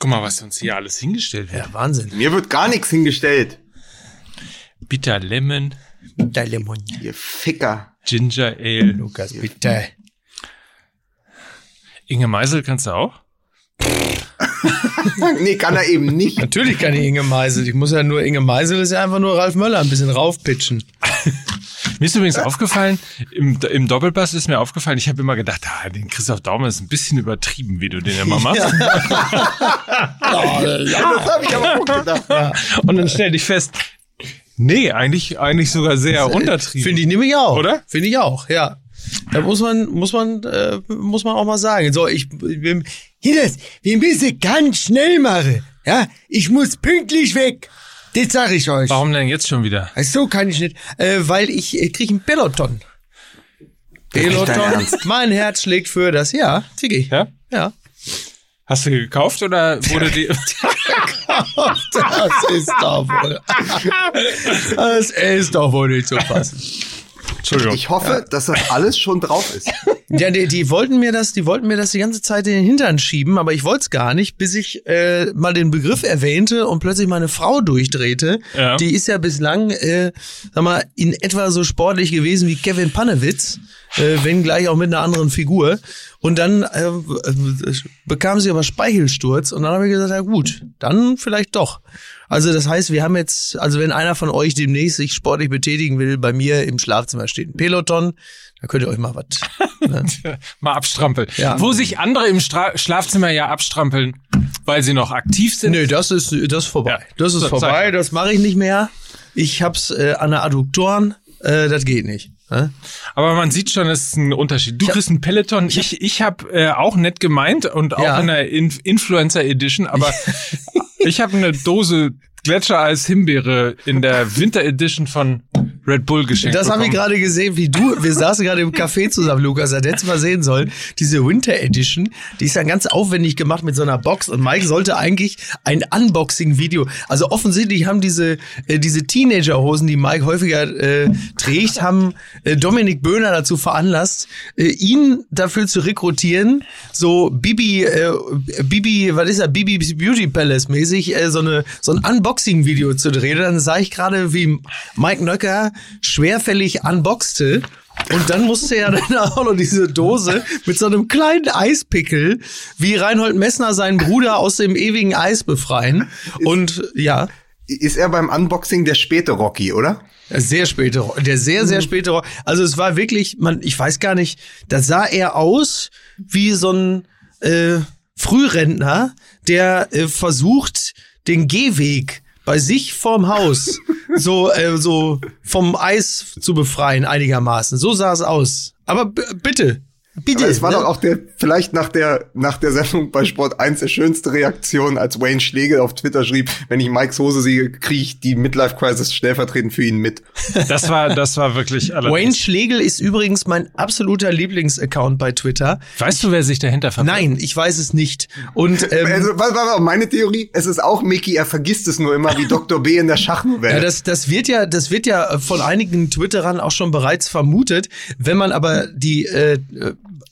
Guck mal, was uns hier alles hingestellt wird. Ja, Wahnsinn. Mir wird gar nichts hingestellt. Bitter Lemon, Der Lemon. Ihr Ficker. Ginger Ale. Lukas, bitte. Inge Meisel kannst du auch? nee, kann er eben nicht. Natürlich kann ich Inge Meisel. Ich muss ja nur, Inge Meisel ist ja einfach nur Ralf Möller ein bisschen raufpitchen. Mir ist übrigens aufgefallen, im, im Doppelpass ist mir aufgefallen, ich habe immer gedacht, ah, den Christoph Daumer ist ein bisschen übertrieben, wie du den immer machst. Ja, das habe ich aber auch gedacht. Und dann stell dich fest, nee, eigentlich, eigentlich sogar sehr untertrieben. Finde ich nämlich auch. Oder? Finde ich auch, ja. Da muss man, muss man, äh, muss man auch mal sagen. So, ich, wir, Hinas, wir müssen ganz schnell machen. Ja, ich muss pünktlich weg. Das sag ich euch. Warum denn jetzt schon wieder? Ach so kann ich nicht, äh, weil ich äh, kriege ein Peloton. Peloton. Mein Herz schlägt für das. Ja, Tigi. Ja? Ja. Hast du gekauft oder wurde die, Das ist doch wohl. Das ist doch wohl nicht zu fassen. Entschuldigung. Ich hoffe, dass das alles schon drauf ist. Ja, die, die wollten mir das, die wollten mir das die ganze Zeit in den Hintern schieben, aber ich wollte es gar nicht, bis ich äh, mal den Begriff erwähnte und plötzlich meine Frau durchdrehte. Ja. Die ist ja bislang, äh, sag mal, in etwa so sportlich gewesen wie Kevin Panewitz, äh, wenn gleich auch mit einer anderen Figur. Und dann äh, äh, bekam sie aber Speichelsturz und dann habe ich gesagt, ja gut, dann vielleicht doch. Also das heißt, wir haben jetzt, also wenn einer von euch demnächst sich sportlich betätigen will, bei mir im Schlafzimmer steht ein Peloton, da könnt ihr euch mal was. Ne? Mal abstrampeln. Ja. Wo sich andere im Stra Schlafzimmer ja abstrampeln, weil sie noch aktiv sind. Nö, das ist das ist vorbei. Ja. Das ist vorbei, das mache ich nicht mehr. Ich hab's äh, an der Adduktoren, äh, das geht nicht. Aber man sieht schon, es ist ein Unterschied. Du hab- kriegst einen Peloton. Ich, ich habe äh, auch nett gemeint und auch Ja. in der In Influencer Edition, aber ich habe eine Dose Gletschereis Himbeere in der Winter Edition von Red Bull geschenkt Das habe ich gerade gesehen, wie du, wir saßen gerade im Café zusammen, Lukas, das hättest du mal sehen sollen. Diese Winter Edition, die ist dann ganz aufwendig gemacht mit so einer Box. Und Mike sollte eigentlich ein Unboxing-Video, also offensichtlich haben diese, äh, diese Teenagerhosen, die Mike häufiger äh, trägt, haben äh, Dominik Böhner dazu veranlasst, äh, ihn dafür zu rekrutieren, so Bibi, äh, Bibi, was ist er, Bibi Beauty Palace mäßig, äh, so eine, so ein Unboxing-Video zu drehen. Dann sah ich gerade, wie Mike Nöcker schwerfällig unboxte. Und dann musste er dann auch noch diese Dose mit so einem kleinen Eispickel, wie Reinhold Messner seinen Bruder aus dem ewigen Eis befreien. Und ja, Ist er beim Unboxing der späte Rocky, oder? sehr späte, der sehr, sehr späte, Ro- also es war wirklich, man, ich weiß gar nicht, da sah er aus wie so ein äh, Frührentner, der äh, versucht, den Gehweg bei sich vorm Haus so, äh, so vom Eis zu befreien einigermaßen. So sah es aus. Aber bitte, bitte. Aber es war ne? doch auch der, vielleicht nach der, nach der Sendung bei Sport 1 der schönste Reaktion, als Wayne Schlegel auf Twitter schrieb, wenn ich Mikes Hose sehe, kriege ich die Midlife Crisis stellvertretend für ihn mit. Das war, das war wirklich allerdings. Wayne Schlegel ist übrigens mein absoluter Lieblingsaccount bei Twitter. Weißt du, wer sich dahinter verbirgt? Nein, ich weiß es nicht. Und ähm, Also, was war auch meine Theorie? Es ist auch Mickey, er vergisst es nur immer wie Dr. B in der Schachnovelle. Ja, das, das wird ja, das wird ja von einigen Twitterern auch schon bereits vermutet. Wenn man aber die äh,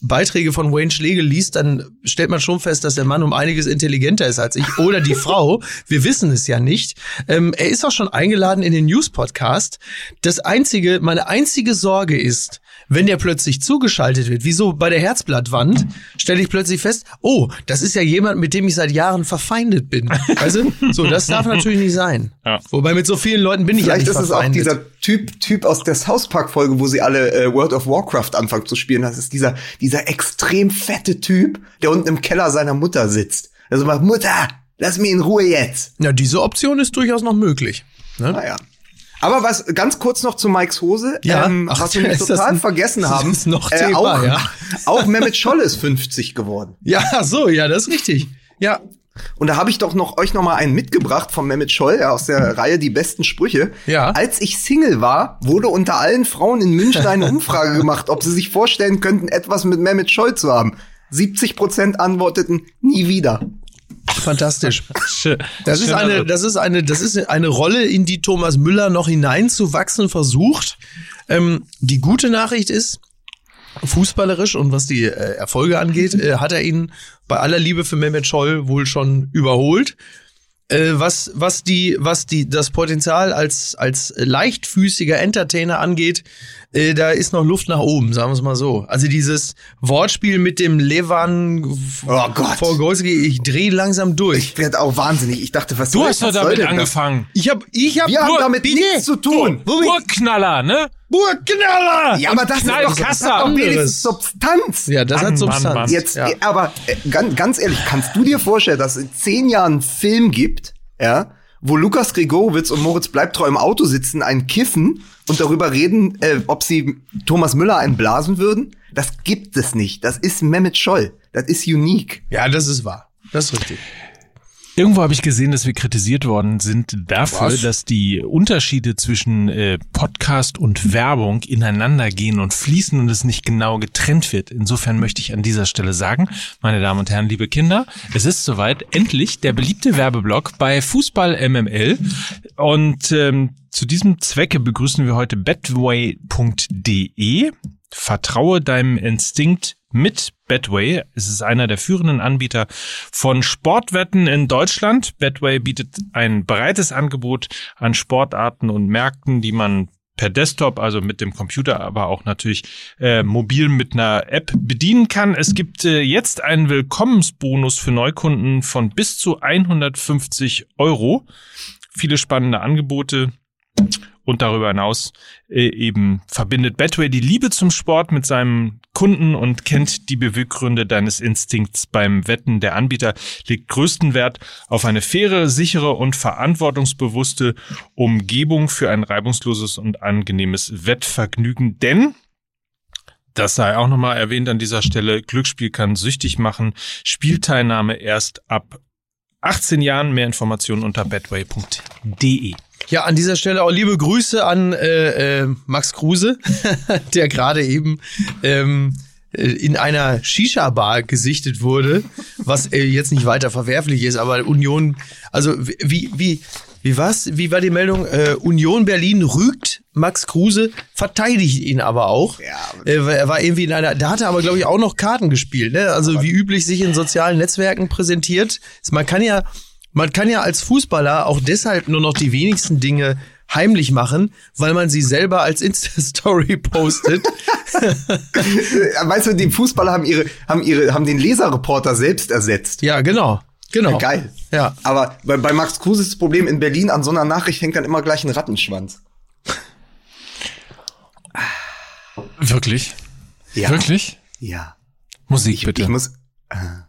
Beiträge von Wayne Schlegel liest, dann stellt man schon fest, dass der Mann um einiges intelligenter ist als ich oder die Frau. Wir wissen es ja nicht. Ähm, er ist auch schon eingeladen in den News-Podcast. Das einzige, meine einzige Sorge ist, wenn der plötzlich zugeschaltet wird, wie so bei der Herzblattwand, stelle ich plötzlich fest, oh, das ist ja jemand, mit dem ich seit Jahren verfeindet bin. Also, so, das darf natürlich nicht sein. Ja. Wobei mit so vielen Leuten bin ich Vielleicht ja ist nicht es auch verfeindet. dieser Typ, Typ aus der South Park Folge, wo sie alle äh, World of Warcraft anfangen zu spielen. Das ist dieser, dieser extrem fette Typ, der unten im Keller seiner Mutter sitzt. Also macht, Mutter, lass mich in Ruhe jetzt. ja, diese Option ist durchaus noch möglich. Ne? Naja. Aber was ganz kurz noch zu Mikes Hose, Ja. ähm, Ach, was wir nicht total ein- vergessen haben, ist noch äh, Thema, auch, ja. auch Mehmet Scholl ist 50 geworden. Ja, so, ja, das ist richtig. Ja, Und da habe ich doch noch euch noch mal einen mitgebracht von Mehmet Scholl ja, aus der Reihe Die besten Sprüche. Ja. Als ich Single war, wurde unter allen Frauen in München eine Umfrage gemacht, ob sie sich vorstellen könnten, etwas mit Mehmet Scholl zu haben. 70 Prozent antworteten nie wieder. Fantastisch. Das ist eine, das ist eine, das ist eine Rolle, in die Thomas Müller noch hineinzuwachsen versucht. Ähm, die gute Nachricht ist, fußballerisch und was die äh, Erfolge angeht, äh, hat er ihn bei aller Liebe für Mehmet Scholl wohl schon überholt. Äh, was, was die, was die, das Potenzial als, als leichtfüßiger Entertainer angeht, äh, da ist noch Luft nach oben, sagen wir es mal so. Also dieses Wortspiel mit dem Levan Oh Gott. Vorgolski, ich drehe langsam durch. Ich werde auch wahnsinnig. Ich dachte, was Du hast doch damit denn das? angefangen. Ich hab, ich hab, Wir haben Nur- damit bitte? nichts zu tun. Wo bin Urknaller, ne? Burgknaller! Ja, aber das ist doch, das hat doch wenigstens. Substanz. Ja, das Mann, hat Mann, Substanz. Mann. Jetzt, ja. aber äh, ganz, ganz ehrlich, kannst du dir vorstellen, dass es in zehn Jahren einen Film gibt, ja, wo Lukas Gregorowitz und Moritz Bleibtreu im Auto sitzen, einen kiffen und darüber reden, äh, ob sie Thomas Müller einblasen würden? Das gibt es nicht. Das ist Mehmet Scholl. Das ist unique. ja, das ist wahr. Das ist richtig. Irgendwo habe ich gesehen, dass wir kritisiert worden sind dafür, Was? dass die Unterschiede zwischen äh, Podcast und Werbung ineinander gehen und fließen und es nicht genau getrennt wird. Insofern möchte ich an dieser Stelle sagen, meine Damen und Herren, liebe Kinder, es ist soweit endlich der beliebte Werbeblock bei Fußball MML und ähm, zu diesem Zwecke begrüßen wir heute betway.de. Vertraue deinem Instinkt mit Betway. Es ist einer der führenden Anbieter von Sportwetten in Deutschland. Betway bietet ein breites Angebot an Sportarten und Märkten, die man per Desktop, also mit dem Computer, aber auch natürlich äh, mobil mit einer App bedienen kann. Es gibt äh, jetzt einen Willkommensbonus für Neukunden von bis zu 150 Euro. Viele spannende Angebote. Und darüber hinaus äh, eben verbindet Betway die Liebe zum Sport mit seinem Kunden und kennt die Beweggründe deines Instinkts beim Wetten. Der Anbieter legt größten Wert auf eine faire, sichere und verantwortungsbewusste Umgebung für ein reibungsloses und angenehmes Wettvergnügen. Denn das sei auch nochmal erwähnt an dieser Stelle. Glücksspiel kann süchtig machen. Spielteilnahme erst ab 18 Jahren. Mehr Informationen unter betway.de. Ja, an dieser Stelle auch liebe Grüße an äh, äh, Max Kruse, der gerade eben ähm, äh, in einer Shisha-Bar gesichtet wurde, was äh, jetzt nicht weiter verwerflich ist, aber Union, also wie, wie, wie was? Wie war die Meldung? Äh, Union Berlin rügt Max Kruse, verteidigt ihn aber auch. Ja. Äh, weil er war irgendwie in einer, da hat er aber glaube ich auch noch Karten gespielt, ne? Also wie üblich sich in sozialen Netzwerken präsentiert. Man kann ja, man kann ja als Fußballer auch deshalb nur noch die wenigsten Dinge heimlich machen, weil man sie selber als Insta-Story postet. Äh, Weißt du, die Fußballer haben ihre, haben ihre, haben den Leserreporter selbst ersetzt. ja, genau. Genau. Geil. Ja. Aber bei, bei Max Kruse ist das Problem in Berlin, an so einer Nachricht hängt dann immer gleich ein Rattenschwanz. Wirklich? Ja. Wirklich? Ja. Musik Ich, bitte. ich muss. Ah,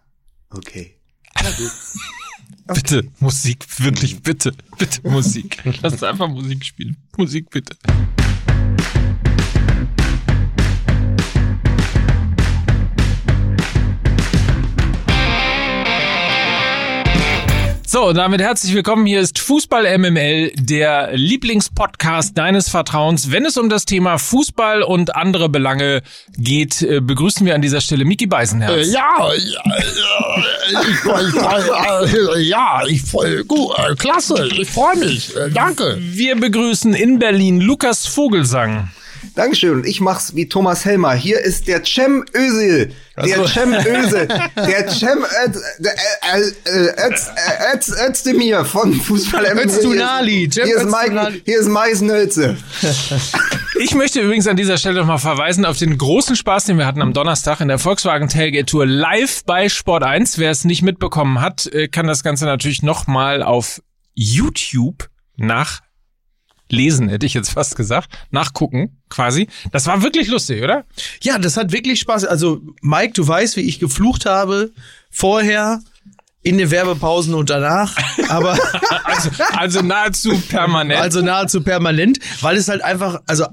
okay. Bitte, Musik, wirklich, bitte, bitte Musik. Lass uns einfach Musik spielen. Musik bitte. So, und damit herzlich willkommen. Hier ist Fußball MML, der Lieblingspodcast deines Vertrauens. Wenn es um das Thema Fußball und andere Belange geht, äh, begrüßen wir an dieser Stelle Miki Beisenherz. Ja, ja, ja, ich, ja, ich, gut, äh, klasse, ich freue mich, äh, danke. Wir begrüßen in Berlin Lukas Vogelsang. Dankeschön. Und ich mach's wie Thomas Helmer. Hier ist der Cem Özil. Der Cem Özil. Der Cem äh, äh, äh, Öz- Özdemir von Fußball Cem Hier ist Mike, hier ist Mais Nölze. Ich möchte übrigens an dieser Stelle nochmal verweisen auf den großen Spaß, den wir hatten am Donnerstag in der Volkswagen Tailgate Tour live bei Sport 1. Wer es nicht mitbekommen hat, kann das Ganze natürlich nochmal auf YouTube nachlesen, hätte ich jetzt fast gesagt. Nachgucken, quasi. Das war wirklich lustig, oder? Ja, das hat wirklich Spaß. Also, Mike, du weißt, wie ich geflucht habe vorher, in den Werbepausen und danach. Aber Also, also nahezu permanent. also nahezu permanent, weil es halt einfach, also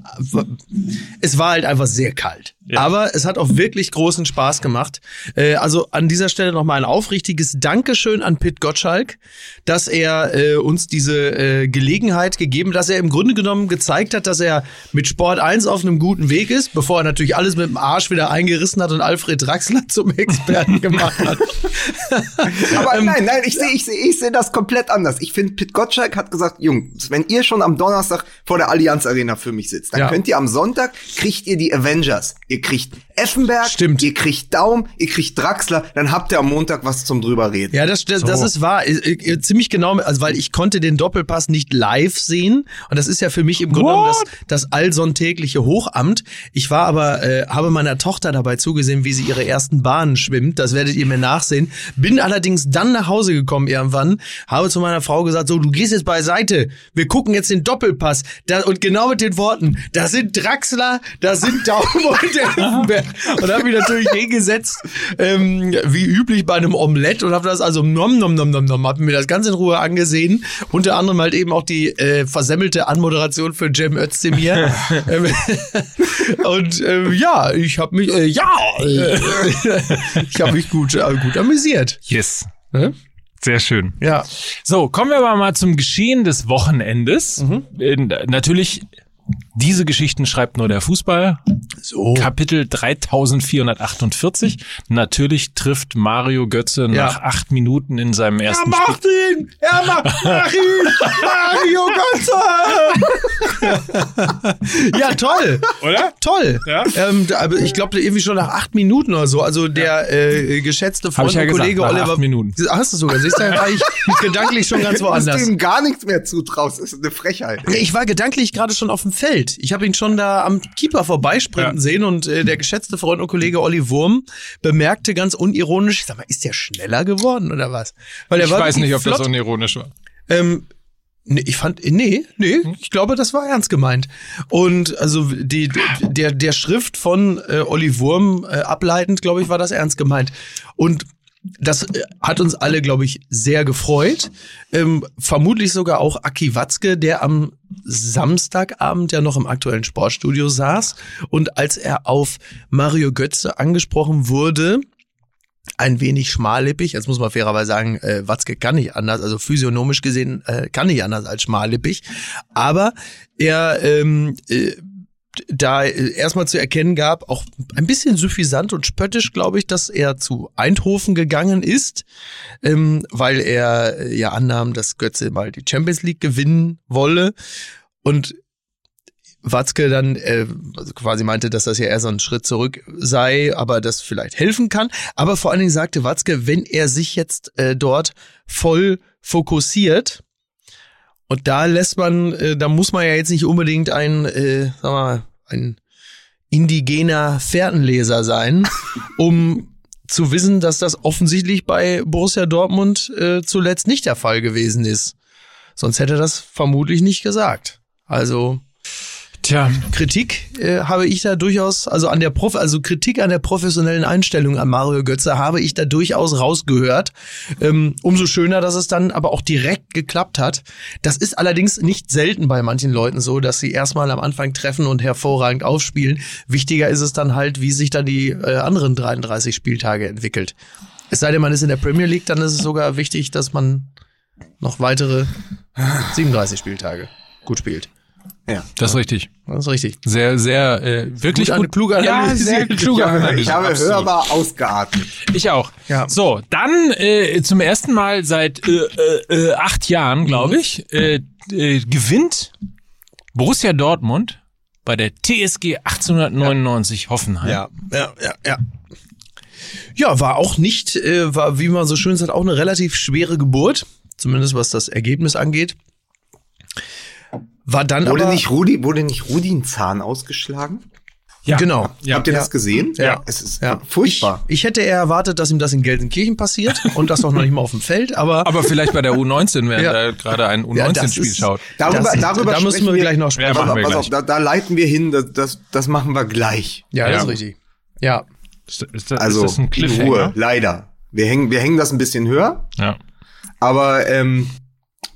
es war halt einfach sehr kalt. Ja. Aber es hat auch wirklich großen Spaß gemacht. Äh, also an dieser Stelle nochmal ein aufrichtiges Dankeschön an Pit Gottschalk, dass er äh, uns diese äh, Gelegenheit gegeben, dass er im Grunde genommen gezeigt hat, dass er mit Sport 1 auf einem guten Weg ist, bevor er natürlich alles mit dem Arsch wieder eingerissen hat und Alfred Draxler zum Experten gemacht hat. Aber Ähm, nein, nein, ich sehe ich seh, ich seh das komplett anders. Ich finde, Pit Gottschalk hat gesagt, Jungs, wenn ihr schon am Donnerstag vor der Allianz Arena für mich sitzt, dann Ja. könnt ihr am Sonntag, kriegt ihr die Avengers. Ihr kriegt Effenberg, Stimmt. ihr kriegt Daum, ihr kriegt Draxler, dann habt ihr am Montag was zum drüber reden. Ja, das, das, das ist wahr. Ziemlich genau, also weil ich konnte den Doppelpass nicht live sehen und das ist ja für mich im Grunde genommen das, das allsonntägliche Hochamt. Ich war aber, äh, habe meiner Tochter dabei zugesehen, wie sie ihre ersten Bahnen schwimmt. Das werdet ihr mir nachsehen. Bin allerdings dann nach Hause gekommen irgendwann, habe zu meiner Frau gesagt, so, du gehst jetzt beiseite. Wir gucken jetzt den Doppelpass. Da, und genau mit den Worten, da sind Draxler, da sind Daum und Effenberg. Und habe mich natürlich hingesetzt, ähm, wie üblich bei einem Omelett und habe das also nom nom nom nom nom, habe mir das ganz in Ruhe angesehen. Unter anderem halt eben auch die äh, versemmelte Anmoderation für Cem Özdemir. Ähm, und ähm, ja, ich habe mich, äh, ja, äh, ich habe mich gut, äh, gut amüsiert. Yes. Ne? Sehr schön. Ja. So, kommen wir aber mal zum Geschehen des Wochenendes. Äh, natürlich, diese Geschichten schreibt nur der Fußball. So. Kapitel 3448. Natürlich trifft Mario Götze Ja. nach acht Minuten in seinem Er ersten macht ihn! Er macht, mach ihn! Mario Götze! ja, toll! Oder? Toll. Ja. Ähm, aber ich glaube irgendwie schon nach acht Minuten oder so. Also der äh, geschätzte Freund ja und gesagt, Kollege nach Oliver. acht Minuten. Hast du sogar? Siehst du, war ich gedanklich schon ganz Dass du woanders. ihm gar nichts mehr zutraust, ist eine Frechheit. Ich war gedanklich gerade schon auf dem Feld. Ich habe ihn schon da am Keeper vorbeisprinten Ja. sehen und äh, der geschätzte Freund und Kollege Olli Wurm bemerkte ganz unironisch, sag mal, ist der schneller geworden oder was? Weil er Ich war weiß nicht, ob flott. das unironisch war. Ähm, nee, ich fand, nee, nee, ich glaube, das war ernst gemeint. Und also die, der, der Schrift von äh, Olli Wurm äh, ableitend, glaube ich, war das ernst gemeint. Und das äh, hat uns alle, glaube ich, sehr gefreut. Ähm, vermutlich sogar auch Aki Watzke, der am Samstagabend ja noch im aktuellen Sportstudio saß. Und als er auf Mario Götze angesprochen wurde, ein wenig schmallippig. Jetzt muss man fairerweise sagen, äh, Watzke kann nicht anders, also physiognomisch gesehen äh, kann nicht anders als schmallippig. Aber er ähm, äh, da äh, erstmal zu erkennen gab, auch ein bisschen suffisant und spöttisch, glaube ich, dass er zu Eindhoven gegangen ist, ähm, weil er äh, ja annahm, dass Götze mal die Champions League gewinnen wolle. Und Watzke dann äh, also quasi meinte, dass das ja eher so ein Schritt zurück sei, aber das vielleicht helfen kann. Aber vor allen Dingen sagte Watzke, wenn er sich jetzt äh, dort voll fokussiert, und da lässt man, äh, da muss man ja jetzt nicht unbedingt ein, äh, sag mal, ein indigener Fährtenleser sein, um zu wissen, dass das offensichtlich bei Borussia Dortmund äh, zuletzt nicht der Fall gewesen ist. Sonst hätte er das vermutlich nicht gesagt. Also Tja, Kritik äh, habe ich da durchaus, also an der Prof, also Kritik an der professionellen Einstellung an Mario Götze habe ich da durchaus rausgehört. Ähm, umso schöner, dass es dann aber auch direkt geklappt hat. Das ist allerdings nicht selten bei manchen Leuten so, dass sie erstmal am Anfang treffen und hervorragend aufspielen. Wichtiger ist es dann halt, wie sich dann die äh, anderen 33 Spieltage entwickelt. Es sei denn, man ist in der Premier League, dann ist es sogar wichtig, dass man noch weitere 37 Spieltage gut spielt. Ja. das ist richtig. Das ist richtig. Sehr, sehr, äh, wirklich Gut, gut. klug ja, sehr klug Ich habe, analysiert. ich habe hörbar ausgeatmet. Ich auch. Ja. So, dann äh, zum ersten Mal seit äh, äh, äh, acht Jahren, glaube Mhm. ich, äh, äh, gewinnt Borussia Dortmund bei der TSG 1899 Hoffenheim. Ja, ja, ja, ja. Ja, war auch nicht, äh, war, wie man so schön sagt, auch eine relativ schwere Geburt. Zumindest was das Ergebnis angeht. War dann Wurde aber, nicht Rudi, wurde nicht Rudi ein Zahn ausgeschlagen? Ja. genau. Ja. Habt ihr Ja. das gesehen? Ja. Es ist Ja. furchtbar. Ich, ich hätte eher erwartet, dass ihm das in Gelsenkirchen passiert und das auch noch nicht mal auf dem Feld, aber, Aber vielleicht bei der U19, während Ja. er gerade ein Ja, das U19-Spiel ist- schaut. Darüber, das, darüber da müssen sprechen wir gleich noch sprechen. Ja, wir Pass gleich. auf, da, da leiten wir hin, das, das, das machen wir gleich. Ja, das ist richtig. Ja. Ist, ist, ist Also das ein in Ruhe, leider. Wir hängen, wir hängen das ein bisschen höher, Ja. aber ähm,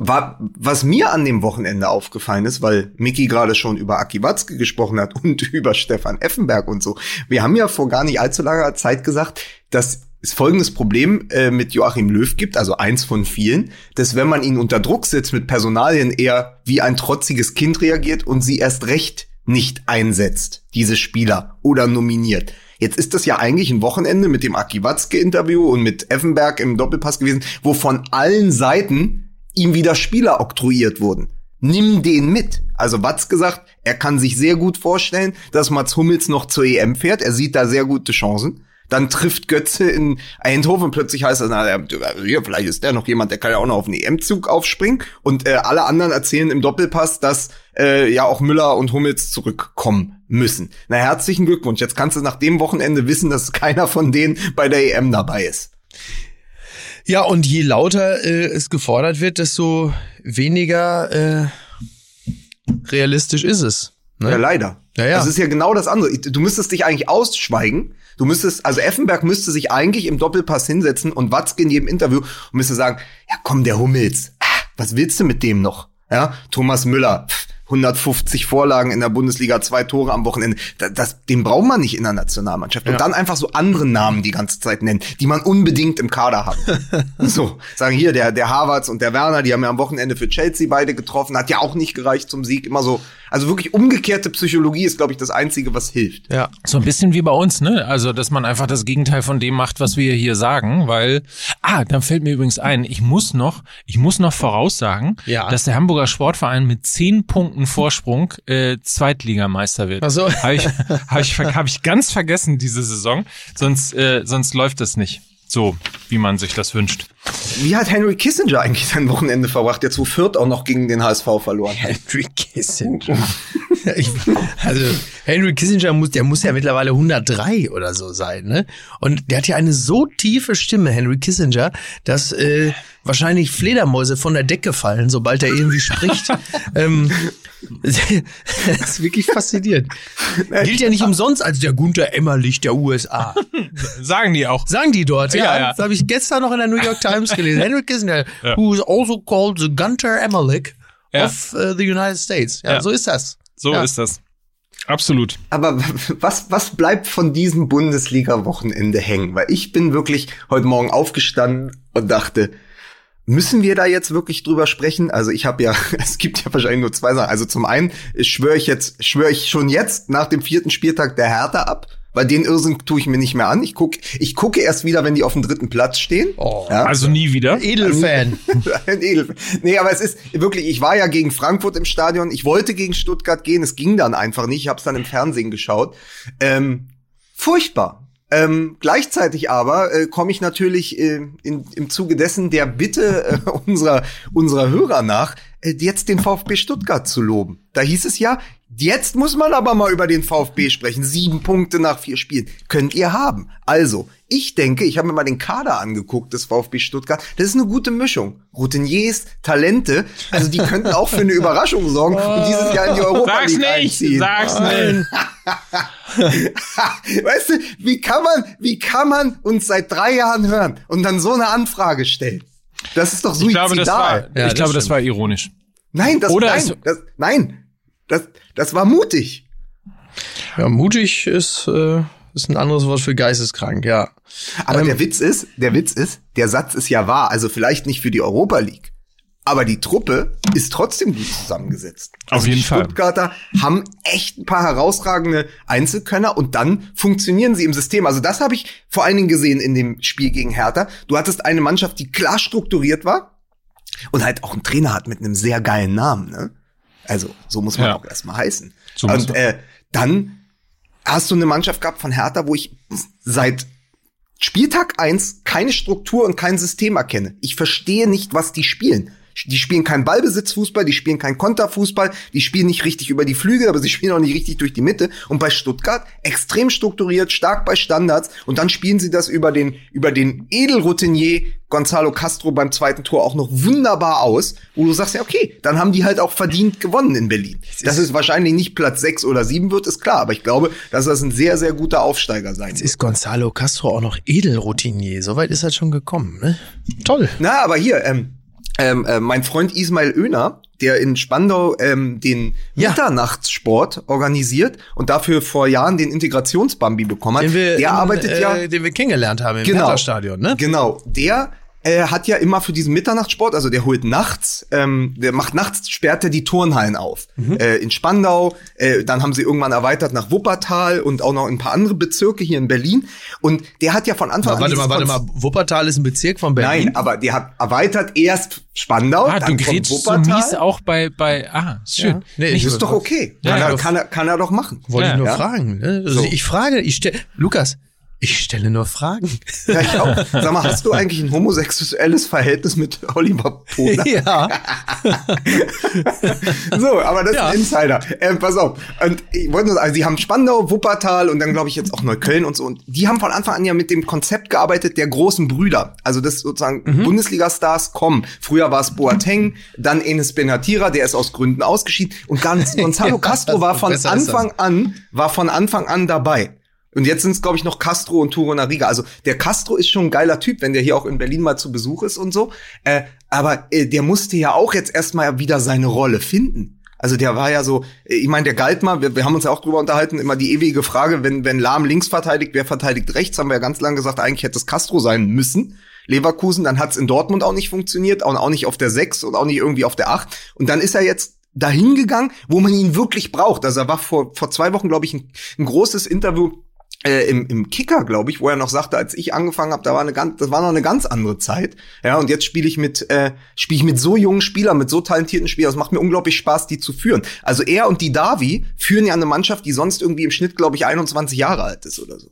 war, was mir an dem Wochenende aufgefallen ist, weil Mickey gerade schon über Aki Watzke gesprochen hat und über Stefan Effenberg und so. Wir haben ja vor gar nicht allzu langer Zeit gesagt, dass es folgendes Problem äh, mit Joachim Löw gibt, also eins von vielen, dass wenn man ihn unter Druck setzt mit Personalien, er wie ein trotziges Kind reagiert und sie erst recht nicht einsetzt, diese Spieler, oder nominiert. Jetzt ist das ja eigentlich ein Wochenende mit dem Aki Watzke-Interview und mit Effenberg im Doppelpass gewesen, wo von allen Seiten ihm wieder Spieler oktroyiert wurden. Nimm den mit. Also Watz gesagt, er kann sich sehr gut vorstellen, dass Mats Hummels noch zur EM fährt. Er sieht da sehr gute Chancen. Dann trifft Götze in Eindhoven plötzlich heißt es, na, vielleicht ist der noch jemand, der kann ja auch noch auf den EM-Zug aufspringen. Und äh, alle anderen erzählen im Doppelpass, dass äh, ja auch Müller und Hummels zurückkommen müssen. Na, herzlichen Glückwunsch. Jetzt kannst du nach dem Wochenende wissen, dass keiner von denen bei der EM dabei ist. Ja, und je lauter äh, es gefordert wird, desto weniger äh, realistisch ist es. Ne? Ja, leider. Ja, ja. Das ist ja genau das andere. Du müsstest dich eigentlich ausschweigen. Du müsstest, also Effenberg müsste sich eigentlich im Doppelpass hinsetzen und Watzke in jedem Interview und müsste sagen, ja komm, der Hummels, ah, was willst du mit dem noch? Ja, Thomas Müller, pff, 150 Vorlagen in der Bundesliga, zwei Tore am Wochenende. Das, das, den braucht man nicht in der Nationalmannschaft. Und dann einfach so andere Namen die ganze Zeit nennen, die man unbedingt im Kader hat. so, sagen hier, der, der Harvards und der Werner, die haben ja am Wochenende für Chelsea beide getroffen, hat ja auch nicht gereicht zum Sieg. Immer so, also wirklich umgekehrte Psychologie ist, glaube ich, das Einzige, was hilft. Ja. So ein bisschen wie bei uns, ne? Also, dass man einfach das Gegenteil von dem macht, was wir hier sagen, weil, ah, dann fällt mir übrigens ein, ich muss noch, ich muss noch voraussagen, Ja. dass der Hamburger Sportverein mit zehn Punkten Vorsprung äh, Zweitligameister wird. Ach so. Habe ich, hab ich, hab ich ganz vergessen diese Saison, sonst, äh, sonst läuft das nicht so, wie man sich das wünscht. Wie hat Henry Kissinger eigentlich sein Wochenende verbracht, der zu Fürth auch noch gegen den HSV verloren hat? Henry Kissinger. ich, also Henry Kissinger muss, der muss ja mittlerweile 103 oder so sein, ne? Und der hat ja eine so tiefe Stimme, Henry Kissinger, dass äh, wahrscheinlich Fledermäuse von der Decke fallen, sobald er irgendwie spricht. ähm, das ist wirklich faszinierend. Gilt ja nicht umsonst als der Gunther Emmerlich der USA. Sagen die auch. Sagen die dort, ja. Ja, ja. Das habe ich gestern noch in der New York Times gelesen. Henry Kissinger, Ja. who is also called the Gunter Emmerlich Ja. of uh, the United States. Ja, Ja. so ist das. So Ja. ist das. Absolut. Aber was, was bleibt von diesem Bundesliga-Wochenende hängen? Weil ich bin wirklich heute Morgen aufgestanden und dachte, müssen wir da jetzt wirklich drüber sprechen? Also ich habe ja, es gibt ja wahrscheinlich nur zwei Sachen. Also zum einen schwöre ich jetzt, schwöre ich schon jetzt nach dem vierten Spieltag der Hertha ab. Weil den Irrsinn tue ich mir nicht mehr an. Ich guck, ich gucke erst wieder, wenn die auf dem dritten Platz stehen. Oh. ja? Also nie wieder. Edelfan. Ein Edelfan. Nee, aber es ist wirklich, ich war ja gegen Frankfurt im Stadion. Ich wollte gegen Stuttgart gehen. Es ging dann einfach nicht. Ich habe es dann im Fernsehen geschaut. Ähm, furchtbar. Ähm, gleichzeitig aber äh, komme ich natürlich äh, in, im Zuge dessen der Bitte äh, unserer, unserer Hörer nach, jetzt den VfB Stuttgart zu loben. Da hieß es ja, jetzt muss man aber mal über den VfB sprechen. Sieben Punkte nach vier Spielen. Könnt ihr haben. Also, ich denke, ich habe mir mal den Kader angeguckt des VfB Stuttgart. Das ist eine gute Mischung. Routiniers, Talente, also die könnten auch für eine Überraschung sorgen und dieses Jahr in die Europa Sag's League nicht, einziehen. sag's nicht. weißt du, wie kann man, wie kann man uns seit drei Jahren hören und dann so eine Anfrage stellen? Das ist doch Ich suizidal. glaube, das war, Ja, ich das glaube, das war ironisch. nein, das, Oder nein, das, nein, das, das war mutig. Ja, mutig ist, äh, ist ein anderes Wort für geisteskrank, ja. Aber Ähm, der Witz ist, der Witz ist, der Satz ist ja wahr. Also vielleicht nicht für die Europa League. Aber die Truppe ist trotzdem gut zusammengesetzt. Auf also jeden die Fall. Stuttgarter haben echt ein paar herausragende Einzelkönner und dann funktionieren sie im System. Also das habe ich vor allen Dingen gesehen in dem Spiel gegen Hertha. Du hattest eine Mannschaft, die klar strukturiert war und halt auch einen Trainer hat mit einem sehr geilen Namen. Ne? Also so muss man Ja. auch erstmal heißen. So und äh, dann hast du eine Mannschaft gehabt von Hertha, wo ich seit Spieltag eins keine Struktur und kein System erkenne. Ich verstehe nicht, was die spielen. Die spielen keinen Ballbesitzfußball, die spielen keinen Konterfußball, die spielen nicht richtig über die Flügel, aber sie spielen auch nicht richtig durch die Mitte. Und bei Stuttgart extrem strukturiert, stark bei Standards und dann spielen sie das über den, über den Edelroutinier Gonzalo Castro beim zweiten Tor auch noch wunderbar aus, wo du sagst, ja, okay, dann haben die halt auch verdient gewonnen in Berlin. Dass es wahrscheinlich nicht Platz sechs oder sieben wird, ist klar, aber ich glaube, dass das ein sehr, sehr guter Aufsteiger sein Jetzt wird. ist Gonzalo Castro auch noch Edelroutinier. Soweit ist er schon gekommen, ne? Toll. Na, aber hier, ähm, ähm, äh, mein Freund Ismail Oehner, der in Spandau ähm, den Ja. Mitternachtssport organisiert und dafür vor Jahren den Integrationsbambi bekommen hat, Den wir, der in, arbeitet äh, ja den wir kennengelernt haben im genau, Stadion, ne? Genau, der äh, hat ja immer für diesen Mitternachtssport, also der holt nachts, ähm, der macht nachts, sperrt er die Turnhallen auf. Mhm. Äh, in Spandau, äh, dann haben sie irgendwann erweitert nach Wuppertal und auch noch in ein paar andere Bezirke hier in Berlin. Und der hat ja von Anfang Warte an. mal, dieses warte mal. Wuppertal ist ein Bezirk von Berlin. Nein, aber der hat erweitert erst Spandau, Ah, du dann von gerätst so Wuppertal. mies auch bei, bei, ah, ist schön. Ja. Nee, ich ist doch okay. Ja, Kann, ja. er, kann, er, kann er doch machen. wollte Ja. ich nur fragen. Ne? Also So. Ich frage, ich stelle, Lukas, ich stelle nur Fragen. Ja, ich auch. Sag mal, hast du eigentlich ein homosexuelles Verhältnis mit Oliver Pocher? ja. So, aber das Ja. ist ein Insider. Ähm, pass auf. Und ich wollte nur sagen, also die haben Spandau, Wuppertal und dann glaube ich jetzt auch Neukölln und so. Und die haben von Anfang an ja mit dem Konzept gearbeitet der großen Brüder. Also das sozusagen Mhm. Bundesliga-Stars kommen. Früher war es Boateng, dann Enes Benatira, der ist aus Gründen ausgeschieden. Und ganz Gonzalo Ja, Castro war von. Anfang an, war von Anfang an dabei. Und jetzt sind es, glaube ich, noch Castro und Turo Nariga. Also der Castro ist schon ein geiler Typ, wenn der hier auch in Berlin mal zu Besuch ist und so. Äh, aber äh, der musste ja auch jetzt erstmal wieder seine Rolle finden. Also der war ja so, äh, ich meine, der galt mal, wir, wir haben uns ja auch drüber unterhalten, immer die ewige Frage, wenn, wenn Lahm links verteidigt, wer verteidigt rechts, haben wir ja ganz lange gesagt, eigentlich hätte es Castro sein müssen. Leverkusen, dann hat es in Dortmund auch nicht funktioniert, auch, auch nicht auf der 6 und auch nicht irgendwie auf der 8. Und dann ist er jetzt dahin gegangen, wo man ihn wirklich braucht. Also er war vor, vor zwei Wochen, glaube ich, ein, ein großes Interview äh, im, im Kicker, glaube ich, wo er noch sagte, als ich angefangen habe, da war eine ganz, das war noch eine ganz andere Zeit. Ja, und jetzt spiele ich mit, äh, spiele ich mit so jungen Spielern, mit so talentierten Spielern. Es macht mir unglaublich Spaß, die zu führen. Also er und die Davi führen ja eine Mannschaft, die sonst irgendwie im Schnitt, glaube ich, 21 Jahre alt ist oder so.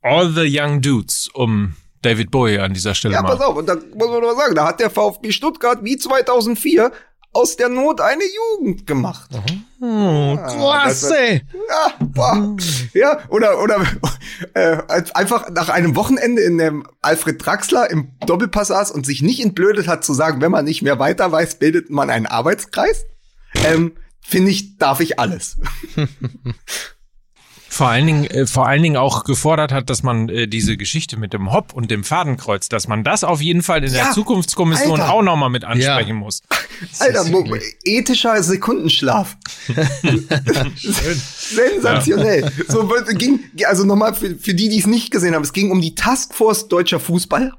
All the young dudes, um David Bowie an dieser Stelle Ja, mal. pass auf, und da muss man doch mal sagen, da hat der VfB Stuttgart wie 2004 aus der Not eine Jugend gemacht. Oh, klasse. Ja, boah. ja oder oder äh, einfach nach einem Wochenende in dem Alfred Draxler im Doppelpass saß und sich nicht entblödet hat zu sagen, wenn man nicht mehr weiter weiß, bildet man einen Arbeitskreis. Ähm, Finde ich, darf ich alles. Vor allen Dingen, äh, vor allen Dingen auch gefordert hat, dass man äh, diese Geschichte mit dem Hop und dem Fadenkreuz, dass man das auf jeden Fall in der Ja, Zukunftskommission Alter. auch nochmal mit ansprechen Ja. muss. Alter, mo- ethischer Sekundenschlaf. Sensationell. So es ging, also nochmal für, für die, die es nicht gesehen haben, es ging um die Taskforce Deutscher Fußball,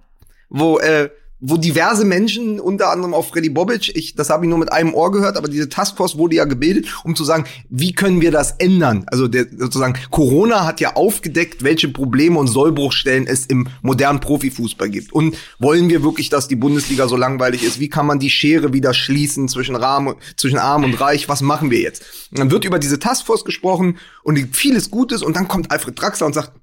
wo äh, wo diverse Menschen, unter anderem auch Freddy Bobic, ich, das habe ich nur mit einem Ohr gehört, aber diese Taskforce wurde ja gebildet, um zu sagen, wie können wir das ändern? Also der, sozusagen, Corona hat ja aufgedeckt, welche Probleme und Sollbruchstellen es im modernen Profifußball gibt. Und wollen wir wirklich, dass die Bundesliga so langweilig ist? Wie kann man die Schere wieder schließen zwischen, Rahm, zwischen Arm und Reich? Was machen wir jetzt? Und dann wird über diese Taskforce gesprochen und vieles Gutes und dann kommt Alfred Draxler und sagt,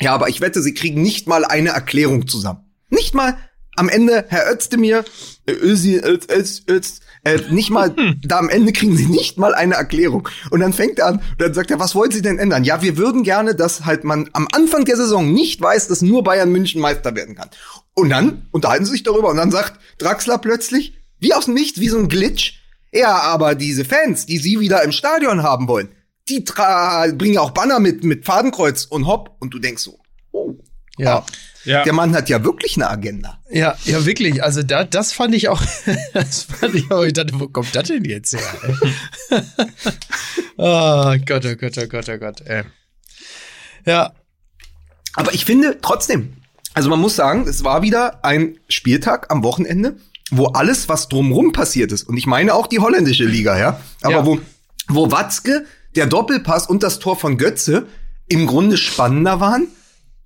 ja, aber ich wette, sie kriegen nicht mal eine Erklärung zusammen. Nicht mal am Ende, Herr Özdemir, äh, Özi, Öz, Öz, Öz, äh, nicht mal, da am Ende kriegen sie nicht mal eine Erklärung. Und dann fängt er an, und dann sagt er, was wollen Sie denn ändern? Ja, wir würden gerne, dass halt man am Anfang der Saison nicht weiß, dass nur Bayern München Meister werden kann. Und dann unterhalten sie sich darüber und dann sagt Draxler plötzlich, wie aus dem Nichts, wie so ein Glitch, ja, aber diese Fans, die sie wieder im Stadion haben wollen, die tra bringen auch Banner mit, mit Fadenkreuz und Hopp. Und du denkst so, oh, Ja. Ja. der Mann hat ja wirklich eine Agenda. Ja, ja, wirklich. Also da, das fand ich auch, das fand ich auch, ich dachte, wo kommt das denn jetzt her? oh Gott, oh Gott, oh Gott, oh Gott, ey. Ja, Aber ich finde trotzdem, also man muss sagen, es war wieder ein Spieltag am Wochenende, wo alles, was drumrum passiert ist, und ich meine auch die holländische Liga, ja, aber Ja. wo, wo Watzke, der Doppelpass und das Tor von Götze im Grunde spannender waren